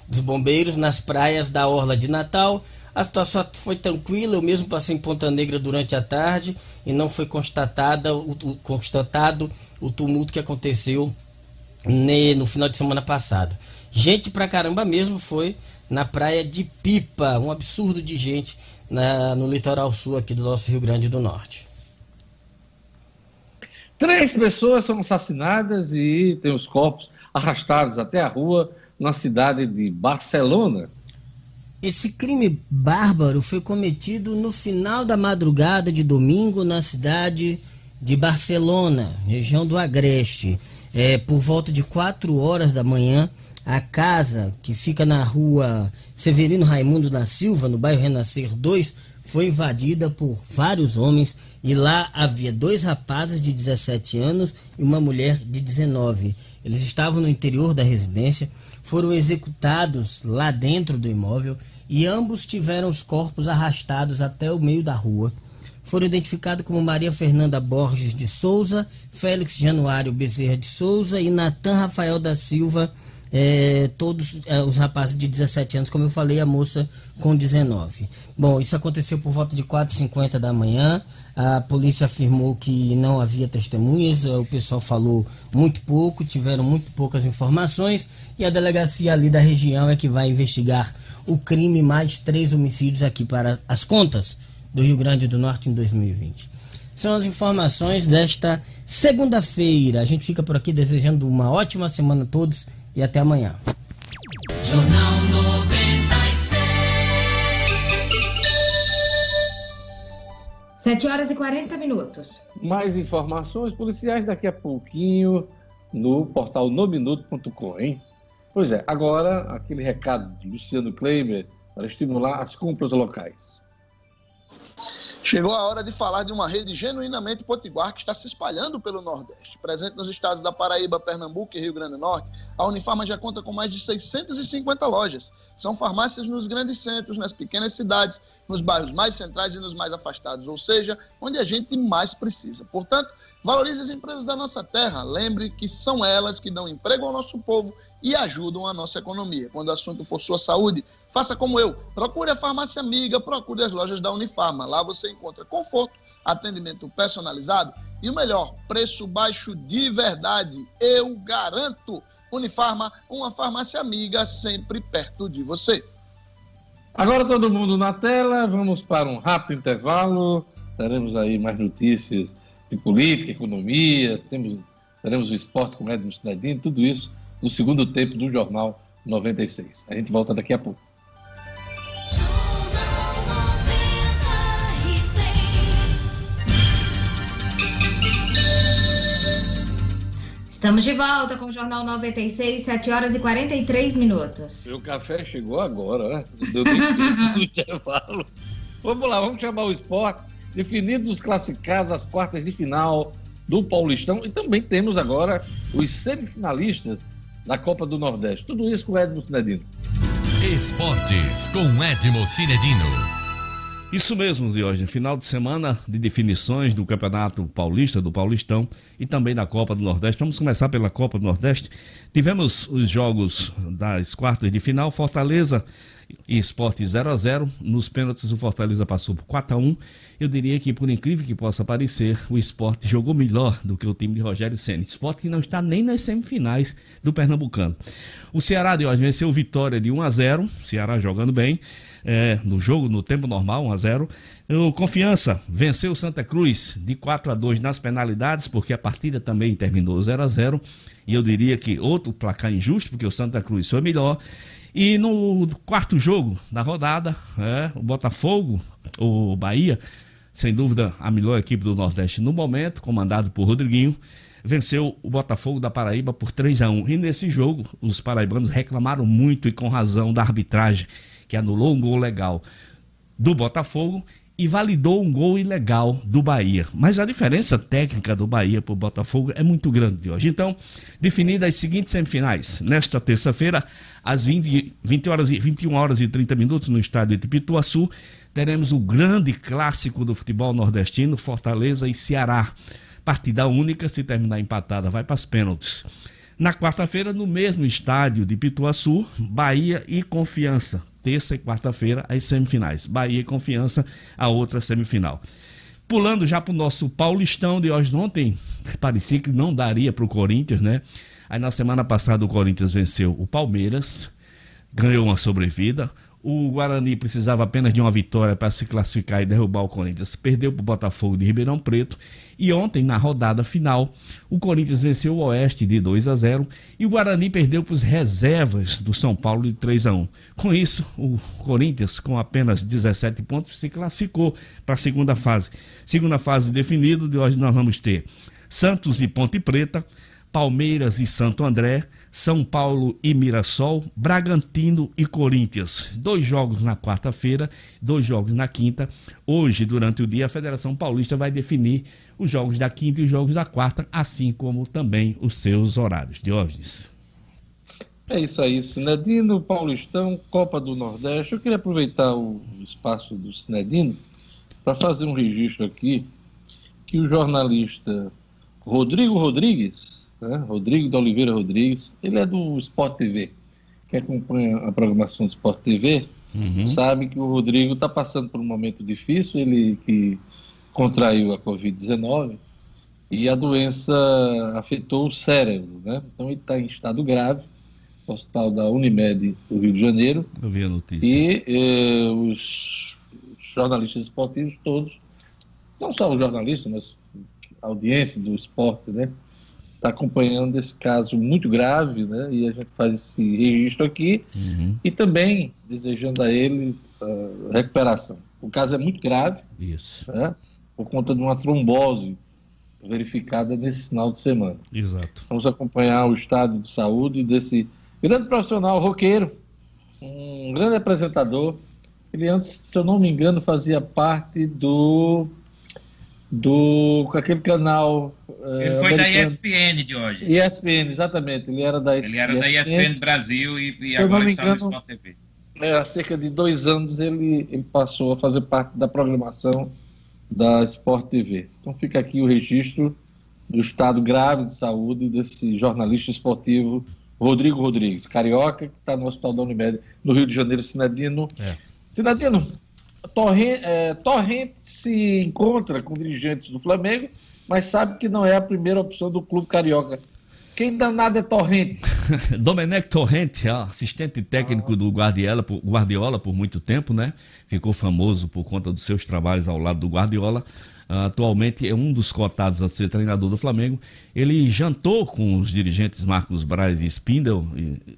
dos bombeiros nas praias da Orla de Natal. A situação foi tranquila, eu mesmo passei em Ponta Negra durante a tarde e não foi constatada, o, constatado o tumulto que aconteceu no final de semana passado. Gente pra caramba mesmo foi na praia de Pipa, um absurdo de gente na, no litoral sul aqui do nosso Rio Grande do Norte. Três pessoas são assassinadas e têm os corpos arrastados até a rua na cidade de Barcelona. Esse crime bárbaro foi cometido no final da madrugada de domingo na cidade de Barcelona, região do Agreste. É, por volta de 4 horas da manhã, a casa que fica na rua Severino Raimundo da Silva, no bairro Renascer 2, foi invadida por vários homens e lá havia dois rapazes de 17 anos e uma mulher de 19. Eles estavam no interior da residência, foram executados lá dentro do imóvel e ambos tiveram os corpos arrastados até o meio da rua. Foram identificados como Maria Fernanda Borges de Souza, Félix Januário Bezerra de Souza e Natan Rafael da Silva é, todos é, os rapazes de 17 anos, como eu falei, a moça com 19. Bom, isso aconteceu por volta de 4h50 da manhã. A polícia afirmou que não havia testemunhas, o pessoal falou muito pouco, tiveram muito poucas informações e a delegacia ali da região é que vai investigar o crime mais três homicídios aqui para as contas do Rio Grande do Norte em 2020 são as informações desta segunda-feira. A gente fica por aqui desejando uma ótima semana a todos e até amanhã. Jornal 96. 7 horas e 40 minutos. Mais informações policiais daqui a pouquinho no portal nominuto.com, hein? Pois é, agora aquele recado de Luciano Kleiber para estimular as compras locais. Chegou a hora de falar de uma rede genuinamente potiguar que está se espalhando pelo Nordeste. Presente nos estados da Paraíba, Pernambuco e Rio Grande do Norte, a Unifarma já conta com mais de 650 lojas. São farmácias nos grandes centros, nas pequenas cidades, nos bairros mais centrais e nos mais afastados, ou seja, onde a gente mais precisa. Portanto, valorize as empresas da nossa terra. Lembre que são elas que dão emprego ao nosso povo e ajudam a nossa economia. Quando o assunto for sua saúde, faça como eu. Procure a farmácia amiga, procure as lojas da Unifarma. Lá você encontra conforto, atendimento personalizado e o melhor, preço baixo de verdade. Eu garanto. Unifarma, uma farmácia amiga sempre perto de você. Agora todo mundo na tela, vamos para um rápido intervalo. Teremos aí mais notícias de política, economia, temos, teremos o esporte com o Edmo Cidadino, tudo isso no segundo tempo do Jornal 96. A gente volta daqui a pouco. Estamos de volta com o Jornal 96, 7 horas e 43 minutos. Seu café chegou agora, né? Deu tempo do intervalo. Vamos lá, vamos chamar o esporte. Definidos os classificados às quartas de final do Paulistão. E também temos agora os semifinalistas da Copa do Nordeste. Tudo isso com o Edmo Cinedino. Esportes com Edmo Cinedino. Isso mesmo, Diógenes. Final de semana de definições do Campeonato Paulista, do Paulistão e também da Copa do Nordeste. Vamos começar pela Copa do Nordeste. Tivemos os jogos das quartas de final. Fortaleza e Esporte 0 a 0 Nos pênaltis, o Fortaleza passou por 4 a 1 Eu diria que, por incrível que possa parecer, o Esporte jogou melhor do que o time de Rogério Senna. Esporte que não está nem nas semifinais do Pernambucano. O Ceará de hoje venceu Vitória de 1 a 0 Ceará jogando bem. É, no jogo, no tempo normal, 1 a 0 O Confiança venceu Santa Cruz de 4 a 2 nas penalidades, porque a partida também terminou 0 a 0 E eu diria que outro placar injusto, porque o Santa Cruz foi melhor. E no quarto jogo da rodada, é, o Botafogo, o Bahia, sem dúvida a melhor equipe do Nordeste no momento, comandado por Rodriguinho, venceu o Botafogo da Paraíba por 3 a 1 E nesse jogo, os paraibanos reclamaram muito e com razão da arbitragem, que anulou um gol legal do Botafogo e validou um gol ilegal do Bahia. Mas a diferença técnica do Bahia para o Botafogo é muito grande hoje. Então, definidas as seguintes semifinais. Nesta terça-feira, às 20, 20 horas e, 21 horas e 30 minutos, no estádio de Pituaçu, teremos o grande clássico do futebol nordestino, Fortaleza e Ceará. Partida única, se terminar empatada, vai para as pênaltis. Na quarta-feira, no mesmo estádio de Pituaçu, Bahia e Confiança terça e quarta-feira, as semifinais. Bahia e Confiança, a outra semifinal. Pulando já para o nosso Paulistão de hoje ontem, parecia que não daria para o Corinthians, né? Aí na semana passada o Corinthians venceu o Palmeiras, ganhou uma sobrevida. O Guarani precisava apenas de uma vitória para se classificar e derrubar o Corinthians. Perdeu para o Botafogo de Ribeirão Preto. E ontem, na rodada final, o Corinthians venceu o Oeste de 2 a 0 e o Guarani perdeu para os reservas do São Paulo de 3 a 1. Com isso, o Corinthians, com apenas 17 pontos, se classificou para a segunda fase. Segunda fase definida, de hoje nós vamos ter Santos e Ponte Preta, Palmeiras e Santo André, São Paulo e Mirassol, Bragantino e Corinthians. Dois jogos na quarta-feira, dois jogos na quinta. Hoje, durante o dia, a Federação Paulista vai definir os jogos da quinta e os jogos da quarta, assim como também os seus horários. Diógenes. É isso aí, Sinedino, Paulistão, Copa do Nordeste. Eu queria aproveitar o espaço do Sinedino para fazer um registro aqui que o jornalista Rodrigo Rodrigues, né? Rodrigo de Oliveira Rodrigues, ele é do Sport TV. Quem acompanha a programação do Sport TV uhum. sabe que o Rodrigo está passando por um momento difícil, ele que contraiu a Covid-19 e a doença afetou o cérebro, né? Então ele está em estado grave, hospital da Unimed do Rio de Janeiro. Eu vi a notícia. E eh, os jornalistas esportivos todos, não só os jornalistas, mas a audiência do esporte, né? Está acompanhando esse caso muito grave, né? E a gente faz esse registro aqui uhum. e também desejando a ele uh, recuperação. O caso é muito grave, isso, né? Por conta de uma trombose verificada nesse final de semana. Exato. Vamos acompanhar o estado de saúde desse grande profissional roqueiro, um grande apresentador. Ele antes, se eu não me engano, fazia parte do do com aquele canal. Eh, ele foi americano. da ESPN de hoje. ESPN, exatamente. Ele era da ESPN. Ele era da ESPN Brasil e, e agora está no Sport TV. É, há cerca de dois anos ele, ele passou a fazer parte da programação da Sport TV. Então fica aqui o registro do estado grave de saúde desse jornalista esportivo Rodrigo Rodrigues, carioca, que está no Hospital da Unimed, no Rio de Janeiro, Sinadino. É. Sinadino, Torrente, é, Torrente se encontra com dirigentes do Flamengo, mas sabe que não é a primeira opção do clube carioca. Quem danado é Torrente? Domenech Torrente, assistente técnico ah. do Guardiola por, Guardiola por muito tempo, né? Ficou famoso por conta dos seus trabalhos ao lado do Guardiola. Atualmente é um dos cotados a ser treinador do Flamengo. Ele jantou com os dirigentes Marcos Braz e Spindel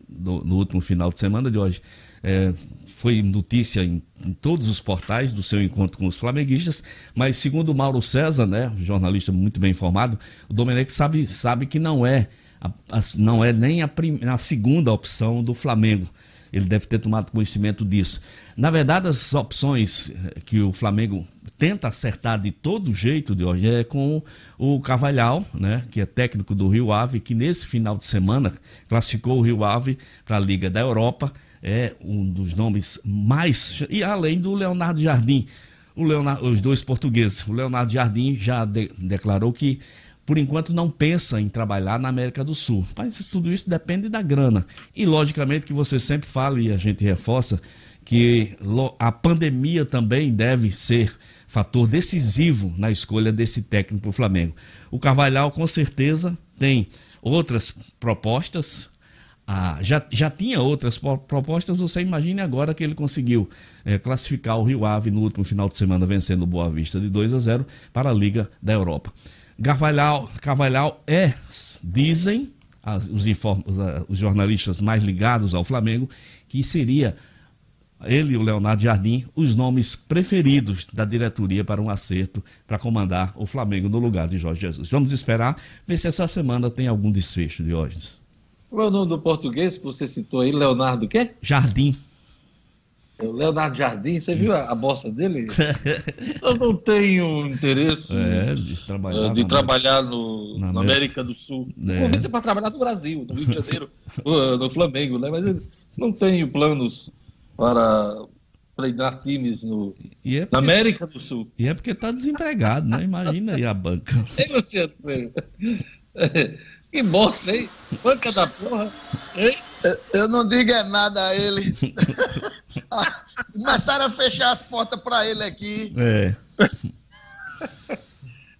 no, no último final de semana de hoje. É, foi notícia em, em, todos os portais do seu encontro com os flamenguistas, mas segundo Mauro César, né, jornalista muito bem informado, o Domenech sabe, sabe que não é, a, a, não é nem a, prim, a segunda opção do Flamengo. Ele deve ter tomado conhecimento disso. Na verdade, as opções eh, que o Flamengo tenta acertar de todo jeito de hoje é com o Cavalhal, né, que é técnico do Rio Ave, que nesse final de semana classificou o Rio Ave para a Liga da Europa é um dos nomes mais. E além do Leonardo Jardim, Leonardo, os dois portugueses. O Leonardo Jardim já de, declarou que, por enquanto, não pensa em trabalhar na América do Sul. Mas tudo isso depende da grana. E, logicamente, que você sempre fala, e a gente reforça, que a pandemia também deve ser fator decisivo na escolha desse técnico para o Flamengo. O Carvalhal, com certeza, tem outras propostas, ah, já, já tinha outras propostas, você imagine agora que ele conseguiu é, classificar o Rio Ave no último final de semana, vencendo o Boa Vista de 2 a 0 para a Liga da Europa. Carvalhal, Carvalhal é, dizem as, os, inform, os, os jornalistas mais ligados ao Flamengo, que seria ele e o Leonardo Jardim, os nomes preferidos da diretoria para um acerto para comandar o Flamengo no lugar de Jorge Jesus. Vamos esperar ver se essa semana tem algum desfecho, Diógenes. Qual é o nome do português que você citou aí? Leonardo quê? Jardim. O Leonardo Jardim, você viu a, a bossa dele? Eu não tenho interesse é, de trabalhar, de trabalhar no, na, América, América do Sul. É. Convite para trabalhar no Brasil, no Rio de Janeiro, no, no Flamengo, né? Mas eu não tenho planos para treinar times no, é porque, na América do Sul. E é porque está desempregado, né? Imagina aí a banca. Ei, Luciano Que bosta, hein? Banca da porra. Hein? Eu não digo é nada a ele. Começaram a fechar as portas para ele aqui. É.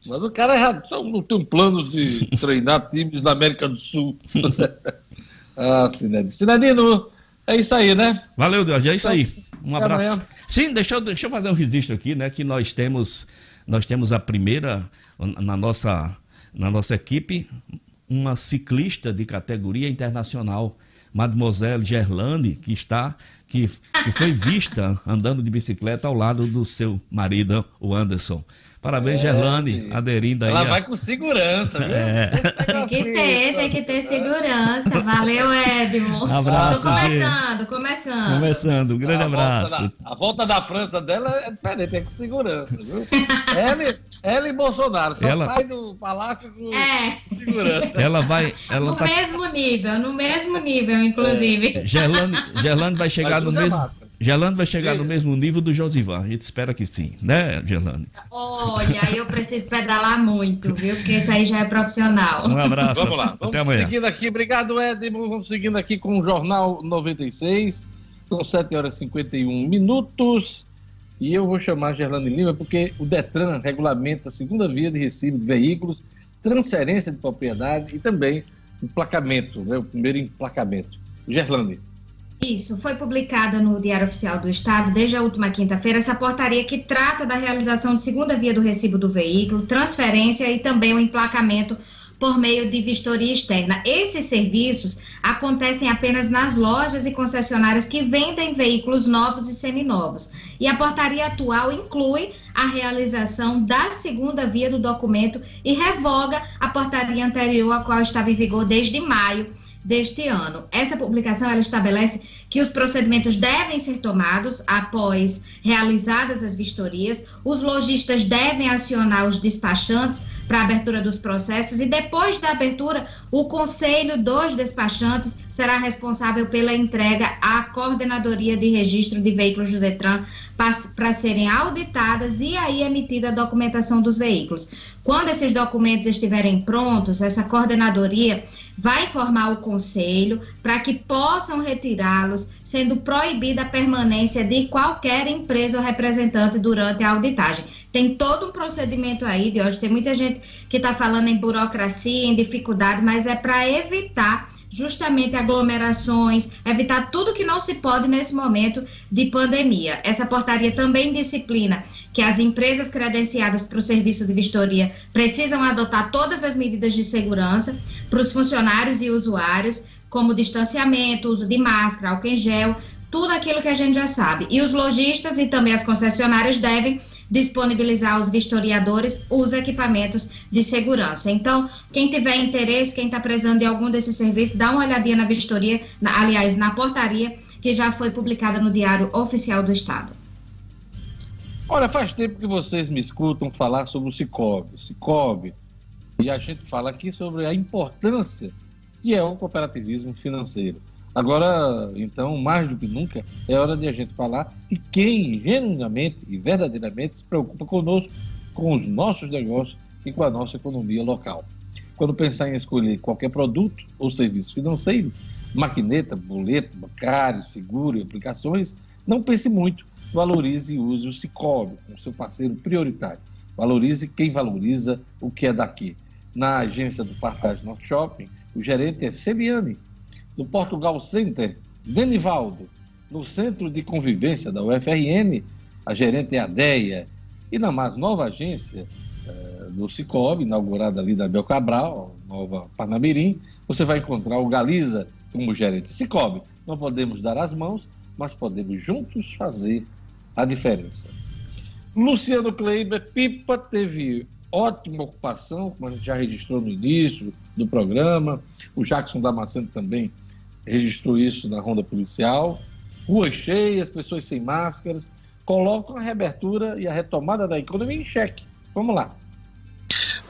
Mas o cara é errado. Não tem planos de treinar times na América do Sul. ah, Sinedino. Sinedino, é isso aí, né? Valeu, Deus. É isso aí. Um abraço. Sim, deixa eu, deixa eu fazer um registro aqui, né? Que nós temos, nós temos a primeira na nossa, na nossa equipe uma ciclista de categoria internacional, Mademoiselle Gerlane, que está que, que foi vista andando de bicicleta ao lado do seu marido, o Anderson. Parabéns, é, Gerlane, aderindo aí. Ela vai com segurança, viu? É. Tem que ter, tem que ter segurança. Valeu, Edmo. Abraço. Tô começando, começando. Começando, um grande a abraço. Volta da, a volta da França dela é diferente, é com segurança, viu? ela, ela e Bolsonaro, só ela... sai do palácio com é. segurança. Ela vai. Ela no tá... mesmo nível, no mesmo nível, inclusive. É. Gerlane, Gerlane vai chegar no mesmo. Máscara. Gelano vai chegar no mesmo nível do Josivan. A gente espera que sim, né, Gelano? Olha, eu preciso pedalar muito, viu? Porque isso aí já é profissional. Um abraço. Vamos lá. Vamos Até amanhã. seguindo aqui. Obrigado, Edmo. Vamos seguindo aqui com o Jornal 96. São 7 horas e 51 minutos. E eu vou chamar Gerlane Lima porque o Detran regulamenta a segunda via de recibo de veículos, transferência de propriedade e também emplacamento, né? o primeiro emplacamento. Gerlane. Isso, foi publicada no Diário Oficial do Estado desde a última quinta-feira essa portaria que trata da realização de segunda via do recibo do veículo, transferência e também o emplacamento por meio de vistoria externa. Esses serviços acontecem apenas nas lojas e concessionárias que vendem veículos novos e seminovos. E a portaria atual inclui a realização da segunda via do documento e revoga a portaria anterior, a qual estava em vigor desde maio deste ano. Essa publicação ela estabelece que os procedimentos devem ser tomados após realizadas as vistorias, os lojistas devem acionar os despachantes para a abertura dos processos e depois da abertura, o conselho dos despachantes será responsável pela entrega à coordenadoria de registro de veículos do Detran para serem auditadas e aí emitida a documentação dos veículos. Quando esses documentos estiverem prontos, essa coordenadoria vai informar o conselho para que possam retirá-los, sendo proibida a permanência de qualquer empresa ou representante durante a auditagem. Tem todo um procedimento aí, de hoje tem muita gente que está falando em burocracia, em dificuldade, mas é para evitar justamente aglomerações, evitar tudo que não se pode nesse momento de pandemia. Essa portaria também disciplina que as empresas credenciadas para o serviço de vistoria precisam adotar todas as medidas de segurança para os funcionários e usuários, como distanciamento, uso de máscara, álcool em gel, tudo aquilo que a gente já sabe. E os lojistas e também as concessionárias devem disponibilizar aos vistoriadores os equipamentos de segurança. Então, quem tiver interesse, quem está precisando de algum desses serviços, dá uma olhadinha na vistoria, na, aliás, na portaria que já foi publicada no Diário Oficial do Estado. Olha, faz tempo que vocês me escutam falar sobre o Cicobi. Cicobi, e a gente fala aqui sobre a importância que é o cooperativismo financeiro. Agora, então, mais do que nunca, é hora de a gente falar de quem genuinamente e verdadeiramente se preocupa conosco, com os nossos negócios e com a nossa economia local. Quando pensar em escolher qualquer produto ou serviço financeiro, maquineta, boleto, bancário, seguro e aplicações, não pense muito, valorize e use o Cicobi como seu parceiro prioritário. Valorize quem valoriza o que é daqui. Na agência do Partage Norte Shopping, o gerente é Celiane. No Portugal Center, Denivaldo. No Centro de Convivência da UFRN, a gerente é a Deia. E na mais nova agência eh, do Cicobi, inaugurada ali da Bel Cabral, Nova Parnamirim, você vai encontrar o Galiza como gerente. Cicobi, não podemos dar as mãos, mas podemos juntos fazer a diferença. Luciano Kleiber, Pipa teve ótima ocupação, como a gente já registrou no início do programa. O Jackson Damasceno também registrou isso na ronda policial. Ruas cheias, pessoas sem máscaras, colocam a reabertura e a retomada da economia em xeque. Vamos lá.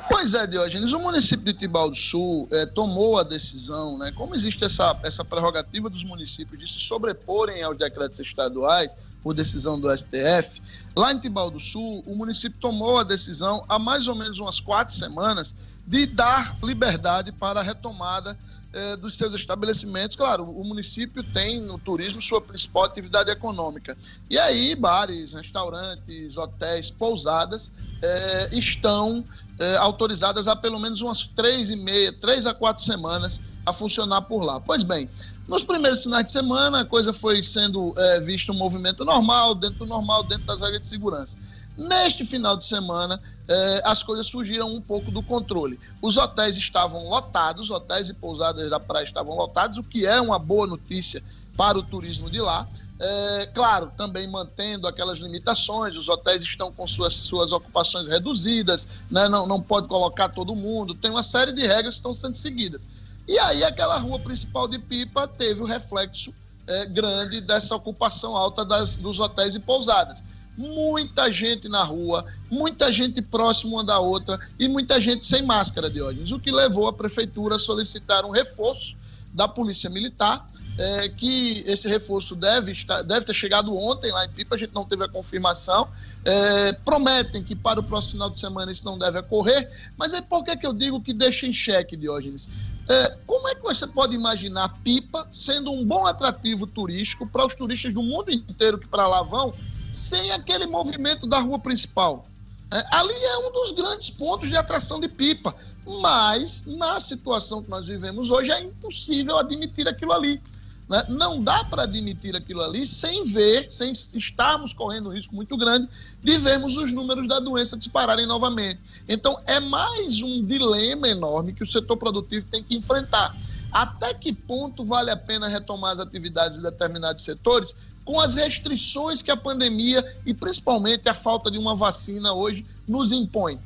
Pois é, Diógenes, o município de Tibau do Sul é, tomou a decisão, né? Como existe essa, essa prerrogativa dos municípios de se sobreporem aos decretos estaduais, por decisão do STF, lá em Tibau do Sul, o município tomou a decisão há mais ou menos umas quatro semanas de dar liberdade para a retomada eh, dos seus estabelecimentos. Claro, o município tem no turismo sua principal atividade econômica. E aí, bares, restaurantes, hotéis, pousadas eh, estão eh, autorizadas há pelo menos umas três e meia, três a quatro semanas a funcionar por lá. Pois bem, nos primeiros finais de semana, a coisa foi sendo é, vista um movimento normal, dentro do normal, dentro das regras de segurança. Neste final de semana, eh, as coisas fugiram um pouco do controle. Os hotéis estavam lotados, hotéis e pousadas da praia estavam lotados, o que é uma boa notícia para o turismo de lá. É, claro, também mantendo aquelas limitações, os hotéis estão com suas, suas ocupações reduzidas, né? não, não pode colocar todo mundo, tem uma série de regras que estão sendo seguidas. E aí aquela rua principal de Pipa teve o reflexo é, grande dessa ocupação alta das, dos hotéis e pousadas. Muita gente na rua, muita gente próximo uma da outra e muita gente sem máscara ordens, o que levou a prefeitura a solicitar um reforço da Polícia Militar, é, que esse reforço deve, estar, deve ter chegado ontem lá em Pipa, a gente não teve a confirmação. É, prometem que para o próximo final de semana isso não deve ocorrer, mas aí por que, que eu digo que deixa em xeque, Diógenes? É, como é que você pode imaginar Pipa sendo um bom atrativo turístico para os turistas do mundo inteiro que para lá vão, sem aquele movimento da rua principal? É, ali é um dos grandes pontos de atração de Pipa, mas na situação que nós vivemos hoje é impossível admitir aquilo ali. Né? Não dá para admitir aquilo ali sem ver, sem estarmos correndo um risco muito grande de vermos os números da doença dispararem novamente. Então, é mais um dilema enorme que o setor produtivo tem que enfrentar. Até que ponto vale a pena retomar as atividades em determinados setores com as restrições que a pandemia e principalmente a falta de uma vacina hoje nos impõe?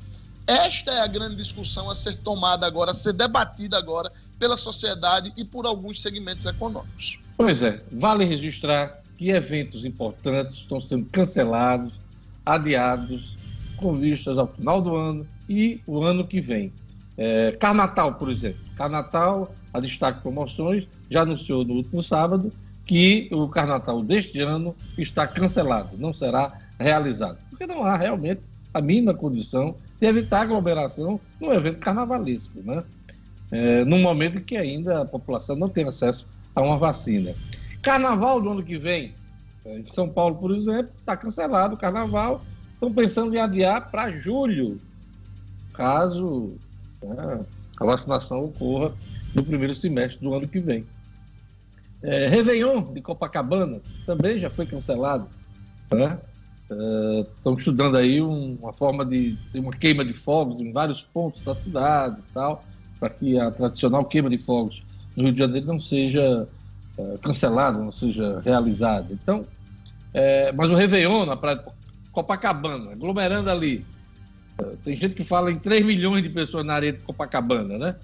Esta é a grande discussão a ser tomada agora, a ser debatida agora pela sociedade e por alguns segmentos econômicos. Pois é, vale registrar que eventos importantes estão sendo cancelados, adiados, com vistas ao final do ano e o ano que vem. É, Carnatal, por exemplo. Carnatal, a Destaque Promoções, já anunciou no último sábado que o Carnatal deste ano está cancelado, não será realizado. Porque não há realmente a mínima condição de evitar aglomeração no evento carnavalesco, né? é, num momento em que ainda a população não tem acesso a uma vacina. Carnaval do ano que vem, é, em São Paulo, por exemplo, está cancelado o carnaval. Estão pensando em adiar para julho, caso né, a vacinação ocorra no primeiro semestre do ano que vem. É, Réveillon de Copacabana também já foi cancelado. Né? É, estão estudando aí um, uma forma de ter uma queima de fogos em vários pontos da cidade e tal para que a tradicional queima de fogos no Rio de Janeiro não seja é, cancelada, não seja realizada. Então, é, mas o Réveillon na praia de Copacabana, aglomerando ali, é, tem gente que fala em 3 milhões de pessoas na areia de Copacabana, né?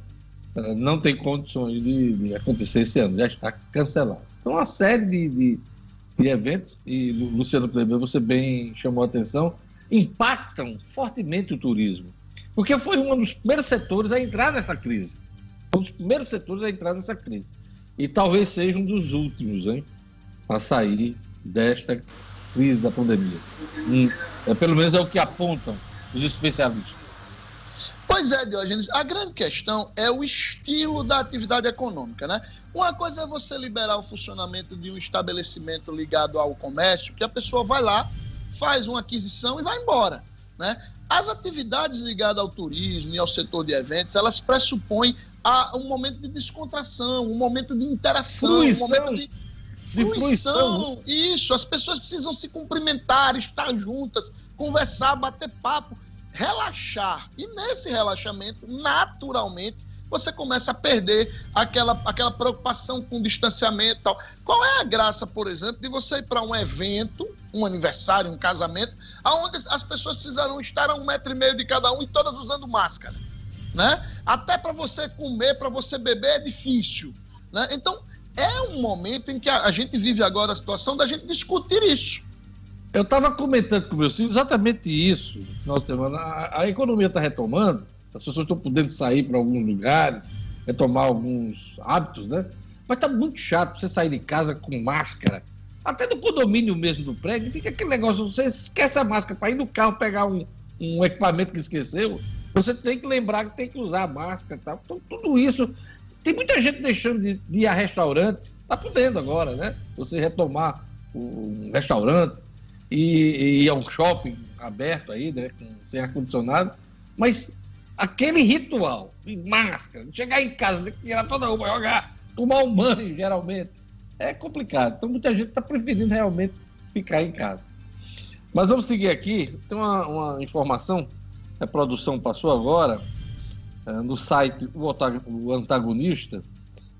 É, não tem condições de, de, acontecer esse ano, já está cancelado. Então, uma série de, de, de eventos, e Luciano Kleber, você bem chamou a atenção, impactam fortemente o turismo. Porque foi um dos primeiros setores a entrar nessa crise. Um dos primeiros setores a entrar nessa crise. e talvez seja um dos últimos, hein, a sair desta crise da pandemia. Hum, é, pelo menos é o que apontam os especialistas. Pois é, Diógenes, a grande questão é o estilo da atividade econômica, né? Uma coisa é você liberar o funcionamento de um estabelecimento ligado ao comércio, que a pessoa vai lá, faz uma aquisição e vai embora, né? As atividades ligadas ao turismo e ao setor de eventos, elas pressupõem a um momento de descontração, um momento de interação, fruição. um momento de fruição. Isso, as pessoas precisam se cumprimentar, estar juntas, conversar, bater papo, relaxar. E nesse relaxamento, naturalmente, você começa a perder aquela, aquela preocupação com distanciamento e tal. Qual é a graça, por exemplo, de você ir para um evento, um aniversário, um casamento, onde as pessoas precisarão estar a um metro e meio de cada um e todas usando máscara? Né? Até para você comer, para você beber é difícil. Né? Então, é um momento em que a, a gente vive agora a situação da gente discutir isso. Eu estava comentando com meu filho exatamente isso. Nossa semana, a, a economia está retomando, as pessoas estão podendo sair para alguns lugares, retomar alguns hábitos, né? Mas tá muito chato você sair de casa com máscara. Até no condomínio mesmo do prédio, fica aquele negócio, você esquece a máscara para ir no carro pegar um, um equipamento que esqueceu, você tem que lembrar que tem que usar a máscara e tal. Então, tudo isso. Tem muita gente deixando de, de ir a restaurante, tá podendo agora, né? Você retomar um restaurante e, e a um shopping aberto aí, né? Com, sem ar-condicionado. Mas aquele ritual de máscara, chegar em casa, tirar toda a roupa, jogar, tomar um banho, geralmente, é complicado. Então muita gente está preferindo realmente ficar em casa. Mas vamos seguir aqui. Tem uma, uma informação a produção passou agora é, no site O Antagonista,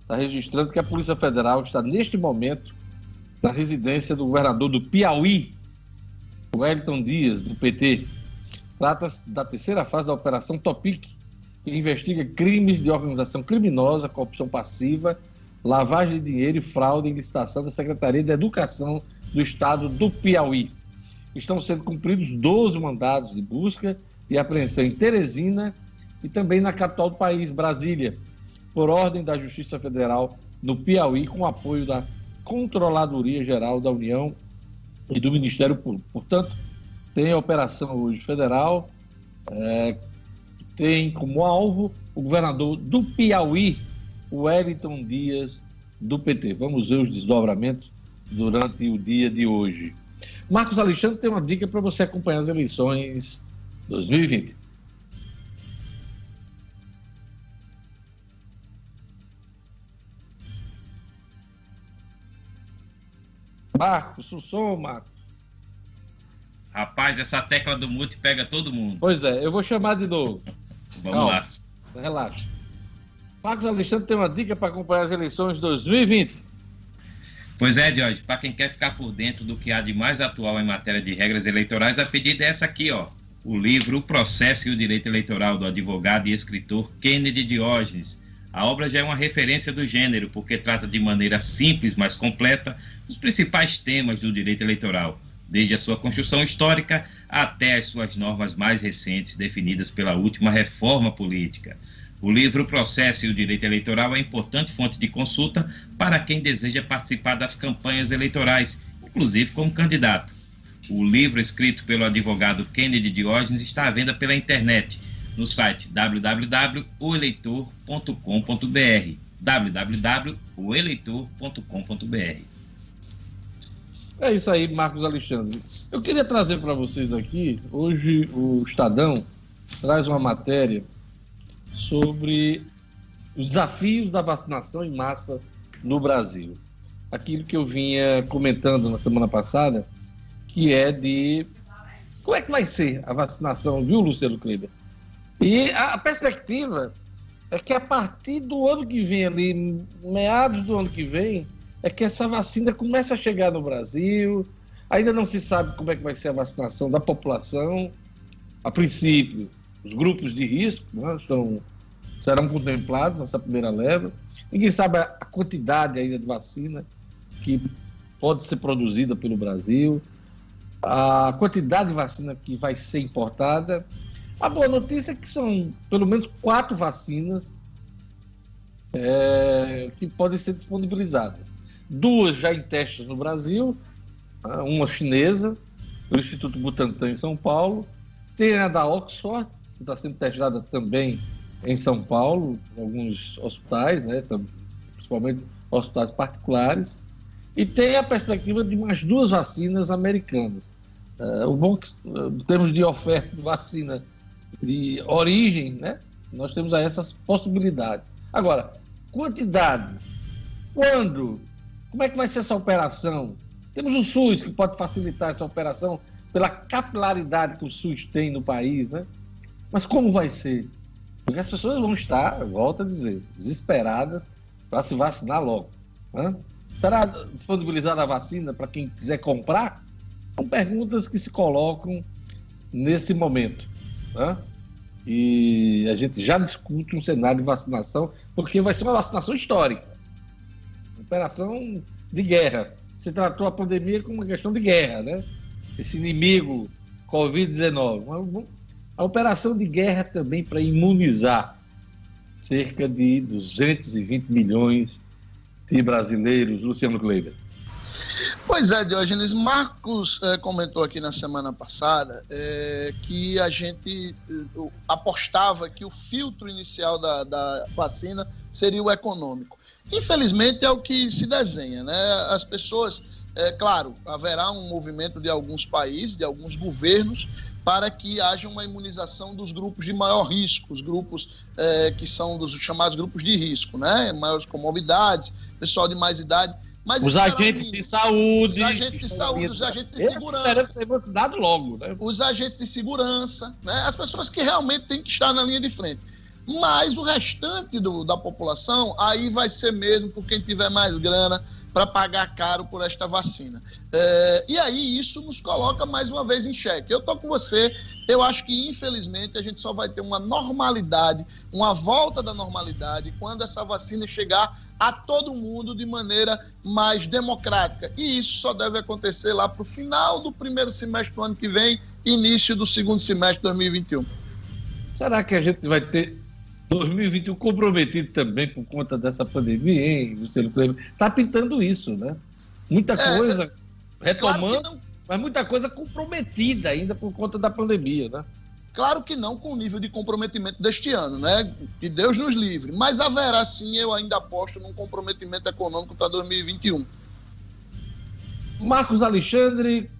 está registrando que a Polícia Federal está neste momento na residência do governador do Piauí, Wellington Dias, do PT Trata-se da terceira fase da Operação Topic, que investiga crimes de organização criminosa, corrupção passiva, lavagem de dinheiro e fraude em licitação da Secretaria de Educação do Estado do Piauí. Estão sendo cumpridos 12 mandados de busca e apreensão em Teresina e também na capital do país, Brasília, por ordem da Justiça Federal no Piauí, com apoio da Controladoria Geral da União e do Ministério Público. Portanto, tem a operação hoje federal, é, tem como alvo o governador do Piauí, Wellington Dias, do PT. Vamos ver os desdobramentos durante o dia de hoje. Marcos Alexandre tem uma dica para você acompanhar as eleições 2020. Marcos, Sussom, Marcos. Rapaz, essa tecla do mute pega todo mundo. Pois é, eu vou chamar de novo. Vamos Calma, lá. Relaxa. Marcos Alexandre tem uma dica para acompanhar as eleições 2020. Pois é, Jorge, para quem quer ficar por dentro do que há de mais atual em matéria de regras eleitorais, a pedida é essa aqui, ó. O livro O Processo e o Direito Eleitoral do advogado e escritor Kennedy Diógenes. A obra já é uma referência do gênero, porque trata de maneira simples, mas completa, os principais temas do direito eleitoral desde a sua construção histórica até as suas normas mais recentes, definidas pela última reforma política. O livro Processo e o Direito Eleitoral é importante fonte de consulta para quem deseja participar das campanhas eleitorais, inclusive como candidato. O livro, escrito pelo advogado Kennedy Diógenes, está à venda pela internet no site www.oeleitor.com.br www.oeleitor.com.br é isso aí, Marcos Alexandre. Eu queria trazer para vocês aqui, hoje o Estadão traz uma matéria sobre os desafios da vacinação em massa no Brasil. Aquilo que eu vinha comentando na semana passada, que é de como é que vai ser a vacinação, viu, Luciano Kleber? E a perspectiva é que a partir do ano que vem, ali, meados do ano que vem, é que essa vacina começa a chegar no Brasil. Ainda não se sabe como é que vai ser a vacinação da população. A princípio, os grupos de risco né, serão contemplados nessa primeira leva. Ninguém sabe a quantidade ainda de vacina que pode ser produzida pelo Brasil, a quantidade de vacina que vai ser importada. A boa notícia é que são pelo menos quatro vacinas é, que podem ser disponibilizadas. Duas já em testes no Brasil, né, uma chinesa, do Instituto Butantan em São Paulo, tem a da Oxford, que está sendo testada também em São Paulo, em alguns hospitais, né, principalmente hospitais particulares, e tem a perspectiva de mais duas vacinas americanas. Uh, o bom que, em termos de oferta de vacina de origem, né, nós temos essas possibilidades. Agora, quantidade, quando, como é que vai ser essa operação? Temos o SUS que pode facilitar essa operação pela capilaridade que o SUS tem no país, né? Mas como vai ser? Porque as pessoas vão estar, volto a dizer, desesperadas para se vacinar logo. Né? Será disponibilizada a vacina para quem quiser comprar? São perguntas que se colocam nesse momento. Né? E a gente já discute um cenário de vacinação, porque vai ser uma vacinação histórica. Operação de guerra. Se tratou a pandemia como uma questão de guerra, né? Esse inimigo Covid-19. A operação de guerra também para imunizar cerca de 220 milhões de brasileiros. Luciano Kleiber. Pois é, Diógenes. Marcos é, comentou aqui na semana passada é, que a gente é, apostava que o filtro inicial da, da vacina seria o econômico. Infelizmente é o que se desenha, né? As pessoas, é claro, haverá um movimento de alguns países, de alguns governos, para que haja uma imunização dos grupos de maior risco, os grupos é, que são dos chamados grupos de risco, né? Maiores comorbidades, pessoal de mais idade. Mas os agentes de saúde. Os agentes de saúde, os agentes de segurança. ser vacinado logo, né? Os agentes de segurança, né? As pessoas que realmente têm que estar na linha de frente. Mas o restante do, da população, aí vai ser mesmo por quem tiver mais grana para pagar caro por esta vacina. É, e aí isso nos coloca mais uma vez em xeque. Eu estou com você, eu acho que infelizmente a gente só vai ter uma normalidade, uma volta da normalidade, quando essa vacina chegar a todo mundo de maneira mais democrática. E isso só deve acontecer lá para o final do primeiro semestre do ano que vem, início do segundo semestre de 2021. Será que a gente vai ter 2021 comprometido também por conta dessa pandemia, hein, Luciano Kleber? Está pintando isso, né? Muita é, coisa é, retomando, claro mas muita coisa comprometida ainda por conta da pandemia, né? Claro que não com o nível de comprometimento deste ano, né? Que Deus nos livre. Mas haverá sim, eu ainda aposto num comprometimento econômico para 2021. Marcos Alexandre,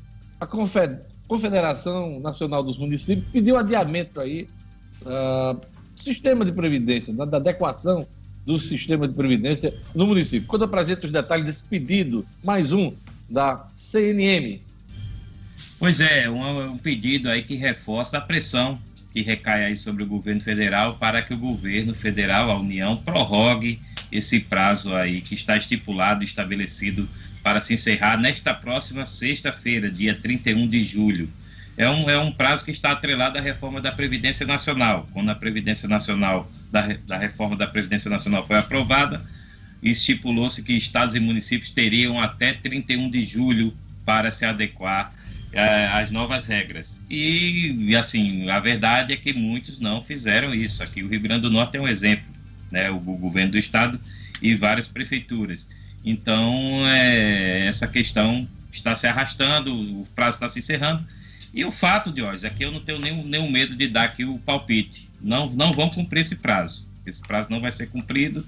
a Confederação Nacional dos Municípios pediu adiamento aí uh, sistema de previdência, da, adequação do sistema de previdência no município. Conta para gente os detalhes desse pedido, mais um, da CNM. Pois é, um, um pedido aí que reforça a pressão que recai aí sobre o governo federal para que o governo federal, a União, prorrogue esse prazo aí que está estipulado, estabelecido para se encerrar nesta próxima sexta-feira, dia 31 de julho é um, é um prazo que está atrelado à reforma da Previdência Nacional. Quando a Previdência Nacional, da, da reforma da Previdência Nacional foi aprovada, estipulou-se que estados e municípios teriam até 31 de julho para se adequar é, às novas regras. E, assim, a verdade é que muitos não fizeram isso. Aqui o Rio Grande do Norte é um exemplo, né? o, o governo do estado e várias prefeituras. Então, é, essa questão está se arrastando, o prazo está se encerrando e o fato, Diógenes, é que eu não tenho nenhum, nenhum medo de dar aqui o palpite. Não, não vão cumprir esse prazo. Esse prazo não vai ser cumprido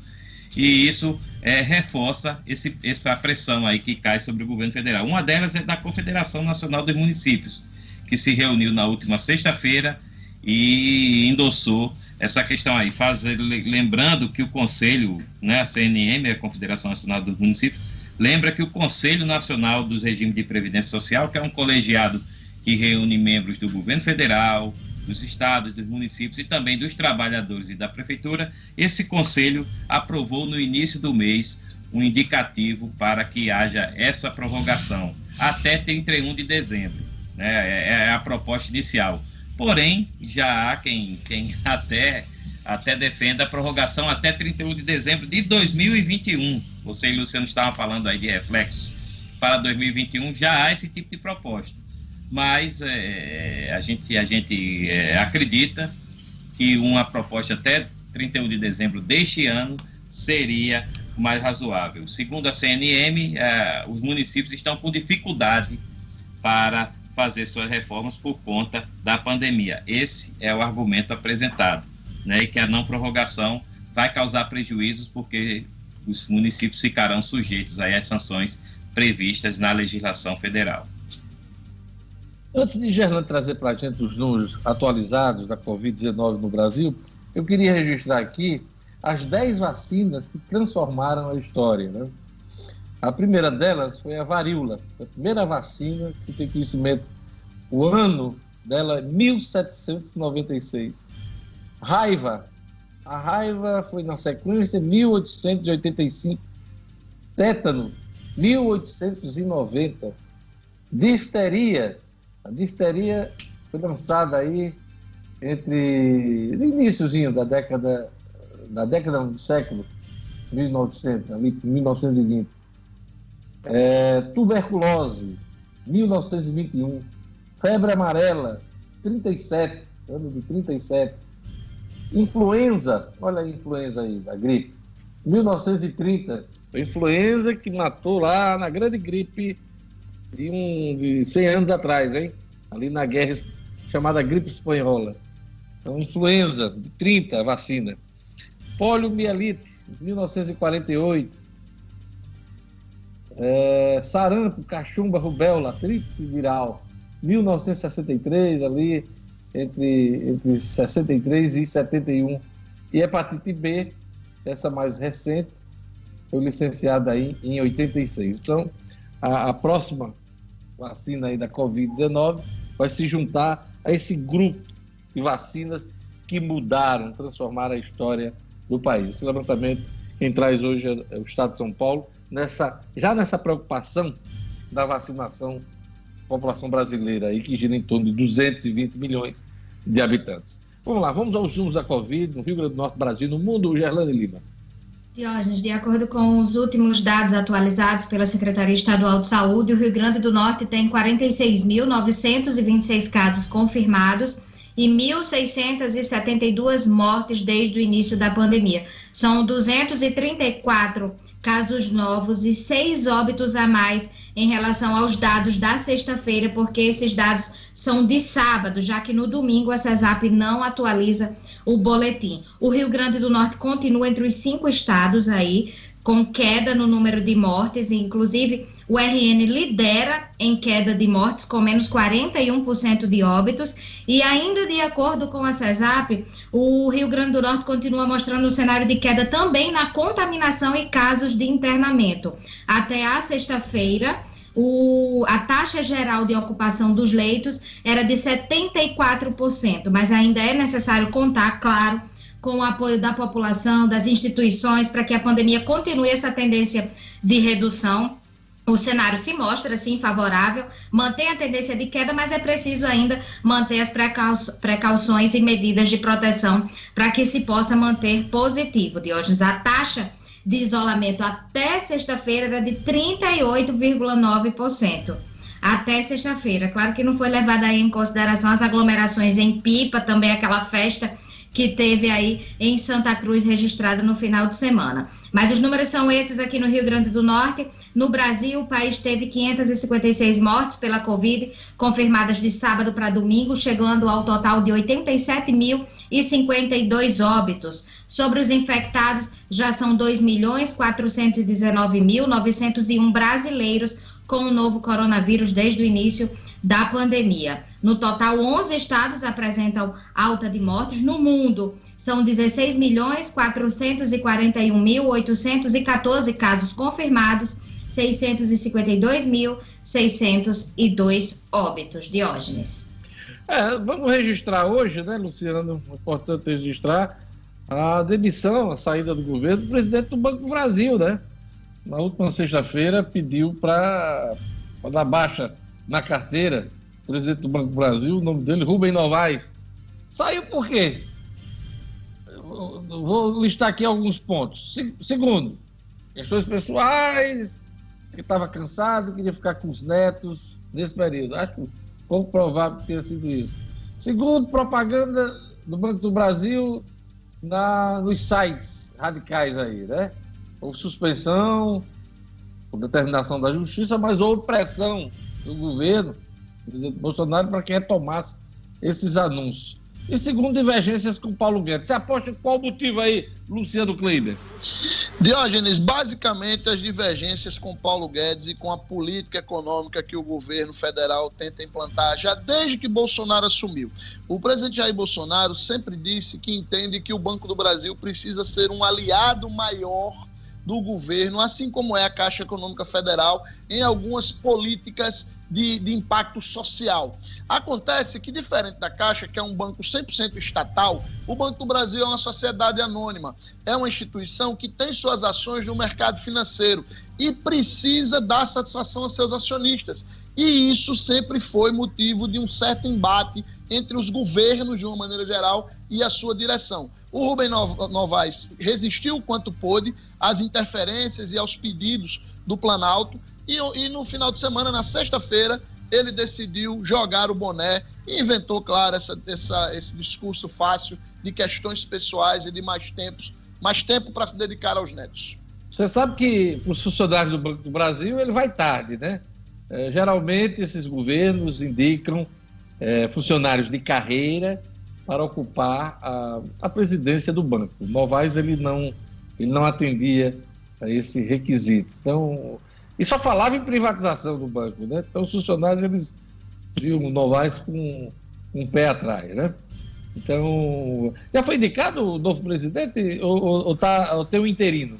e isso é, reforça esse, essa pressão aí que cai sobre o governo federal. Uma delas é da Confederação Nacional dos Municípios, que se reuniu na última sexta-feira e endossou essa questão aí, faz, lembrando que o Conselho, né, a CNM, a Confederação Nacional dos Municípios, lembra que o Conselho Nacional dos Regimes de Previdência Social, que é um colegiado que reúne membros do governo federal, dos estados, dos municípios e também dos trabalhadores e da prefeitura, esse conselho aprovou no início do mês um indicativo para que haja essa prorrogação até 31 de dezembro. Né? É, é a proposta inicial. Porém, já há quem, quem até, até defenda a prorrogação até 31 de dezembro de 2021. Você e Luciano estavam falando aí de reflexo para 2021, já há esse tipo de proposta mas é, a gente, a gente é, acredita que uma proposta até 31 de dezembro deste ano seria mais razoável. Segundo a CNM, eh, os municípios estão com dificuldade para fazer suas reformas por conta da pandemia. Esse é o argumento apresentado, né? E que a não prorrogação vai causar prejuízos porque os municípios ficarão sujeitos aí às sanções previstas na legislação federal. Antes de Gerlando trazer para a gente os números atualizados da Covid-19 no Brasil, eu queria registrar aqui as 10 vacinas que transformaram a história. Né? A primeira delas foi a varíola, a primeira vacina que se tem conhecimento. O ano dela é 1796. Raiva. A raiva foi na sequência 1885. Tétano, 1890. Difteria. A difteria foi lançada aí entre no iníciozinho da década da década do século 1900, ali 1920. É, tuberculose, 1921. Febre amarela, 37, ano de 37. Influenza, olha a influenza aí, da gripe, 1930. A influenza que matou lá na grande gripe de, um, de 100 anos atrás, hein? Ali na guerra chamada gripe espanhola. Então, influenza, de 30, a vacina. Poliomielite, 1948. É, sarampo, cachumba, rubéola, tríplice viral, 1963, ali entre, entre 63 e 71. E hepatite B, essa mais recente, foi licenciada aí em 86. Então, a, a próxima vacina aí da Covid-19 vai se juntar a esse grupo de vacinas que mudaram, transformaram a história do país. Esse levantamento quem traz hoje é o Estado de São Paulo, nessa, já nessa preocupação da vacinação da população brasileira, aí, que gira em torno de 220 milhões de habitantes. Vamos lá, vamos aos números da Covid no Rio Grande do Norte, Brasil, no mundo, Gerlane Lima. Diógenes, de acordo com os últimos dados atualizados pela Secretaria Estadual de Saúde, o Rio Grande do Norte tem 46.926 casos confirmados e 1.672 mortes desde o início da pandemia. São 234 casos novos e seis óbitos a mais em relação aos dados da sexta-feira, porque esses dados são de sábado, já que no domingo a CESAP não atualiza o boletim. O Rio Grande do Norte continua entre os cinco estados aí, com queda no número de mortes, inclusive o RN lidera em queda de mortes, com menos 41% de óbitos. E ainda de acordo com a CESAP, o Rio Grande do Norte continua mostrando um cenário de queda também na contaminação e casos de internamento. Até a sexta-feira, a taxa geral de ocupação dos leitos era de 74%, mas ainda é necessário contar, claro, com o apoio da população, das instituições, para que a pandemia continue essa tendência de redução o cenário se mostra assim favorável, mantém a tendência de queda, mas é preciso ainda manter as precauções e medidas de proteção para que se possa manter positivo. Diógenes, a taxa de isolamento até sexta-feira era de 38,9%. Até sexta-feira. Claro que não foi levada em consideração as aglomerações em Pipa, também aquela festa que teve aí em Santa Cruz registrada no final de semana. Mas os números são esses aqui no Rio Grande do Norte. No Brasil, o país teve 556 mortes pela Covid, confirmadas de sábado para domingo, chegando ao total de 87.052 óbitos. Sobre os infectados, já são 2.419.901 brasileiros com o novo coronavírus desde o início da pandemia. No total, 11 estados apresentam alta de mortes. No mundo, são 16 milhões 441 mil 814 casos confirmados, 652.602 óbitos. Diógenes. É, vamos registrar hoje, né, Luciano? Importante registrar a demissão, a saída do governo do presidente do Banco do Brasil, né? Na última sexta-feira pediu para dar baixa na carteira, presidente do Banco do Brasil, o nome dele, Rubem Novaes. Saiu por quê? vou listar aqui alguns pontos. Segundo, questões pessoais, que estava cansado, queria ficar com os netos nesse período. Acho pouco provável que tenha sido isso. Segundo, propaganda do Banco do Brasil na, nos sites radicais aí, né? houve suspensão, por determinação da justiça, mas houve pressão do governo, presidente Bolsonaro, para que retomasse esses anúncios. E segundo, divergências com Paulo Guedes. Você aposta qual motivo aí, Luciano Kleiber? Diógenes, basicamente as divergências com Paulo Guedes e com a política econômica que o governo federal tenta implantar já desde que Bolsonaro assumiu. O presidente Jair Bolsonaro sempre disse que entende que o Banco do Brasil precisa ser um aliado maior do governo, assim como é a Caixa Econômica Federal, em algumas políticas de, de, impacto social. Acontece que, diferente da Caixa, que é um banco 100% estatal, o Banco do Brasil é uma sociedade anônima. É uma instituição que tem suas ações no mercado financeiro e precisa dar satisfação a seus acionistas. E isso sempre foi motivo de um certo embate entre os governos, de uma maneira geral, e a sua direção. O Rubem Novaes resistiu quanto pôde às interferências e aos pedidos do Planalto, e, e no final de semana, na sexta-feira, ele decidiu jogar o boné e inventou, claro, essa, essa, esse discurso fácil de questões pessoais e de mais, tempos, mais tempo para se dedicar aos netos. Você sabe que o funcionário do do Brasil ele vai tarde, né? É, geralmente esses governos indicam é, funcionários de carreira para ocupar a, a presidência do banco. O Novaes ele não, ele não atendia a esse requisito. Então, e só falava em privatização do banco, né? Então os funcionários eles viam o Novaes com um pé atrás, né? Então, já foi indicado o novo presidente ou, ou, ou, tá, ou tem um interino?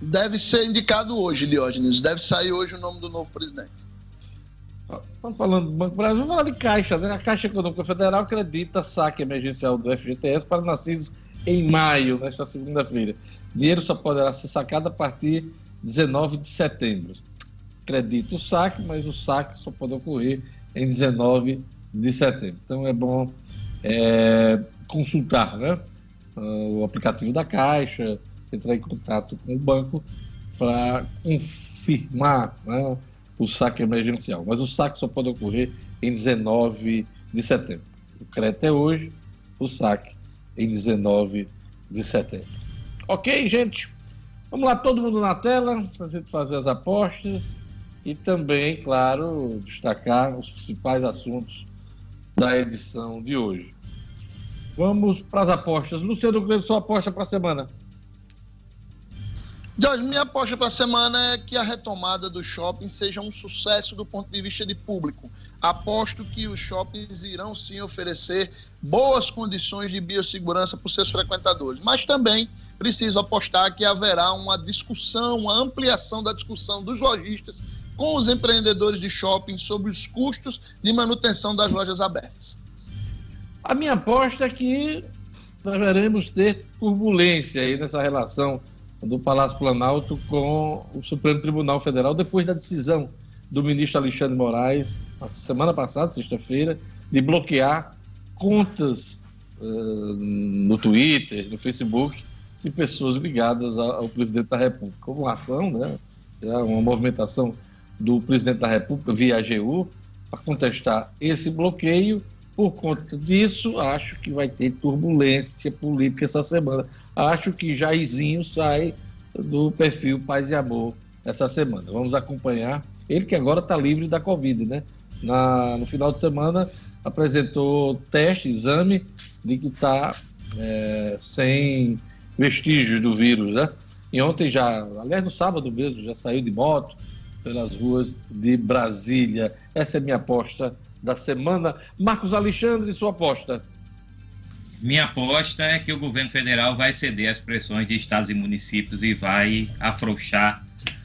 Deve ser indicado hoje, Diógenes. Deve sair hoje o nome do novo presidente. Estamos falando do Banco Brasil, vamos falar de Caixa, né? A Caixa Econômica Federal acredita saque emergencial do FGTS para nascidos em maio, nesta segunda-feira. Dinheiro só poderá ser sacado a partir de 19 de setembro acredita o saque, mas o saque só pode ocorrer em 19 de setembro. Então é bom é, consultar né, o aplicativo da Caixa, entrar em contato com o banco para confirmar né, o saque emergencial. Mas o saque só pode ocorrer em 19 de setembro. O crédito é hoje, o saque em 19 de setembro. Ok, gente? Vamos lá, todo mundo na tela, para a gente fazer as apostas e também, claro, destacar os principais assuntos da edição de hoje. Vamos para as apostas. Luciano Grande, sua aposta para a semana. Jorge, minha aposta para a semana é que a retomada do shopping seja um sucesso do ponto de vista de público. Aposto que os shoppings irão sim oferecer boas condições de biossegurança para os seus frequentadores, mas também preciso apostar que haverá uma discussão, uma ampliação da discussão dos lojistas com os empreendedores de shopping sobre os custos de manutenção das lojas abertas. A minha aposta é que nós veremos ter turbulência aí nessa relação do Palácio Planalto com o Supremo Tribunal Federal depois da decisão do ministro Alexandre Moraes, na semana passada, sexta-feira, de bloquear contas uh, no Twitter, no Facebook, de pessoas ligadas ao, ao presidente da República. Como ação, né? É uma movimentação do presidente da República via AGU para contestar esse bloqueio. Por conta disso, acho que vai ter turbulência política essa semana. Acho que Jairzinho sai do perfil Paz e Amor essa semana. Vamos acompanhar. Ele que agora está livre da Covid, né? Na, no final de semana apresentou teste, exame de que está é, sem vestígios do vírus, né? E ontem já, aliás, no sábado mesmo, já saiu de moto, pelas ruas de Brasília. Essa é minha aposta da semana. Marcos Alexandre, sua aposta. Minha aposta é que o governo federal vai ceder às pressões de estados e municípios e vai afrouxar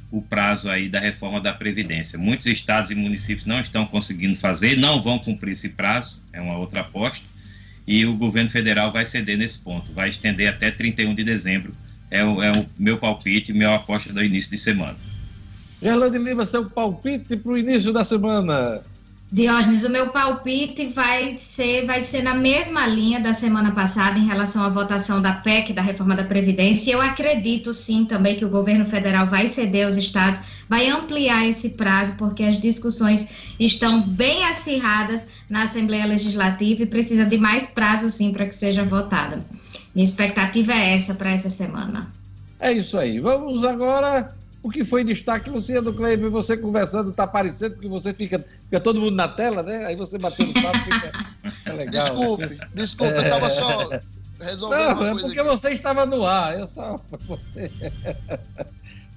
o prazo aí da reforma da Previdência. Muitos estados e municípios não estão conseguindo fazer, não vão cumprir esse prazo, é uma outra aposta, e o governo federal vai ceder nesse ponto, vai estender até 31 de dezembro. É o, é o meu palpite, minha aposta do início de semana. Gerlane Lima, seu palpite para o início da semana. Diógenes, o meu palpite vai ser, vai ser na mesma linha da semana passada em relação à votação da PEC, da reforma da Previdência. Eu acredito sim também que o governo federal vai ceder aos estados, vai ampliar esse prazo, porque as discussões estão bem acirradas na Assembleia Legislativa e precisa de mais prazo sim para que seja votada. Minha expectativa é essa para essa semana. É isso aí. Vamos agora. O que foi destaque, Luciano Kleber, você conversando, tá aparecendo, porque você fica, fica todo mundo na tela, né? Aí você batendo papo, fica, fica legal. Desculpe, desculpe, eu tava só resolvendo Não, é porque aqui. você estava no ar, eu só você.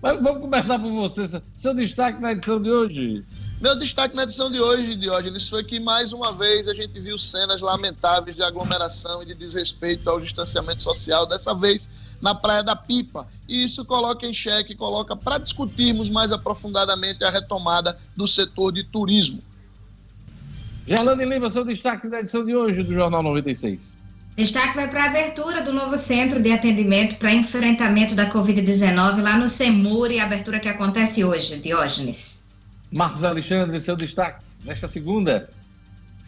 Mas vamos começar por você. Seu destaque na edição de hoje. Meu destaque na edição de hoje, Diógenes, foi que mais uma vez a gente viu cenas lamentáveis de aglomeração e de desrespeito ao distanciamento social, dessa vez na Praia da Pipa. E isso coloca em xeque, coloca para discutirmos mais aprofundadamente a retomada do setor de turismo. Gerlane Lima, seu destaque na edição de hoje do Jornal 96. Destaque vai para a abertura do novo centro de atendimento para enfrentamento da Covid-19 lá no Semuri, a abertura que acontece hoje, Diógenes. Marcos Alexandre, seu destaque nesta segunda.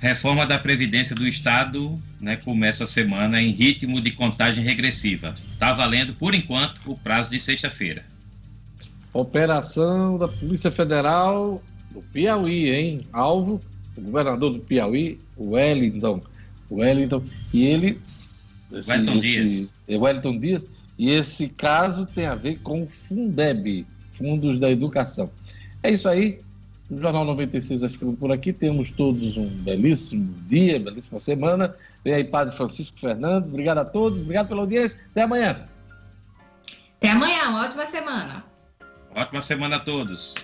Reforma da Previdência do Estado né, começa a semana em ritmo de contagem regressiva. Está valendo, por enquanto, o prazo de sexta-feira. Operação da Polícia Federal do Piauí, hein? Alvo, o governador do Piauí, o Wellington. Wellington, e ele. esse- Wellington esse- Dias. É Wellington Dias. E esse caso tem a ver com o Fundeb, Fundos da Educação. É isso aí. O Jornal 96 vai ficando por aqui. Temos todos um belíssimo dia, belíssima semana. Vem aí, Padre Francisco Fernandes. Obrigado a todos, obrigado pela audiência. Até amanhã. Até amanhã, uma ótima semana. Ótima semana a todos.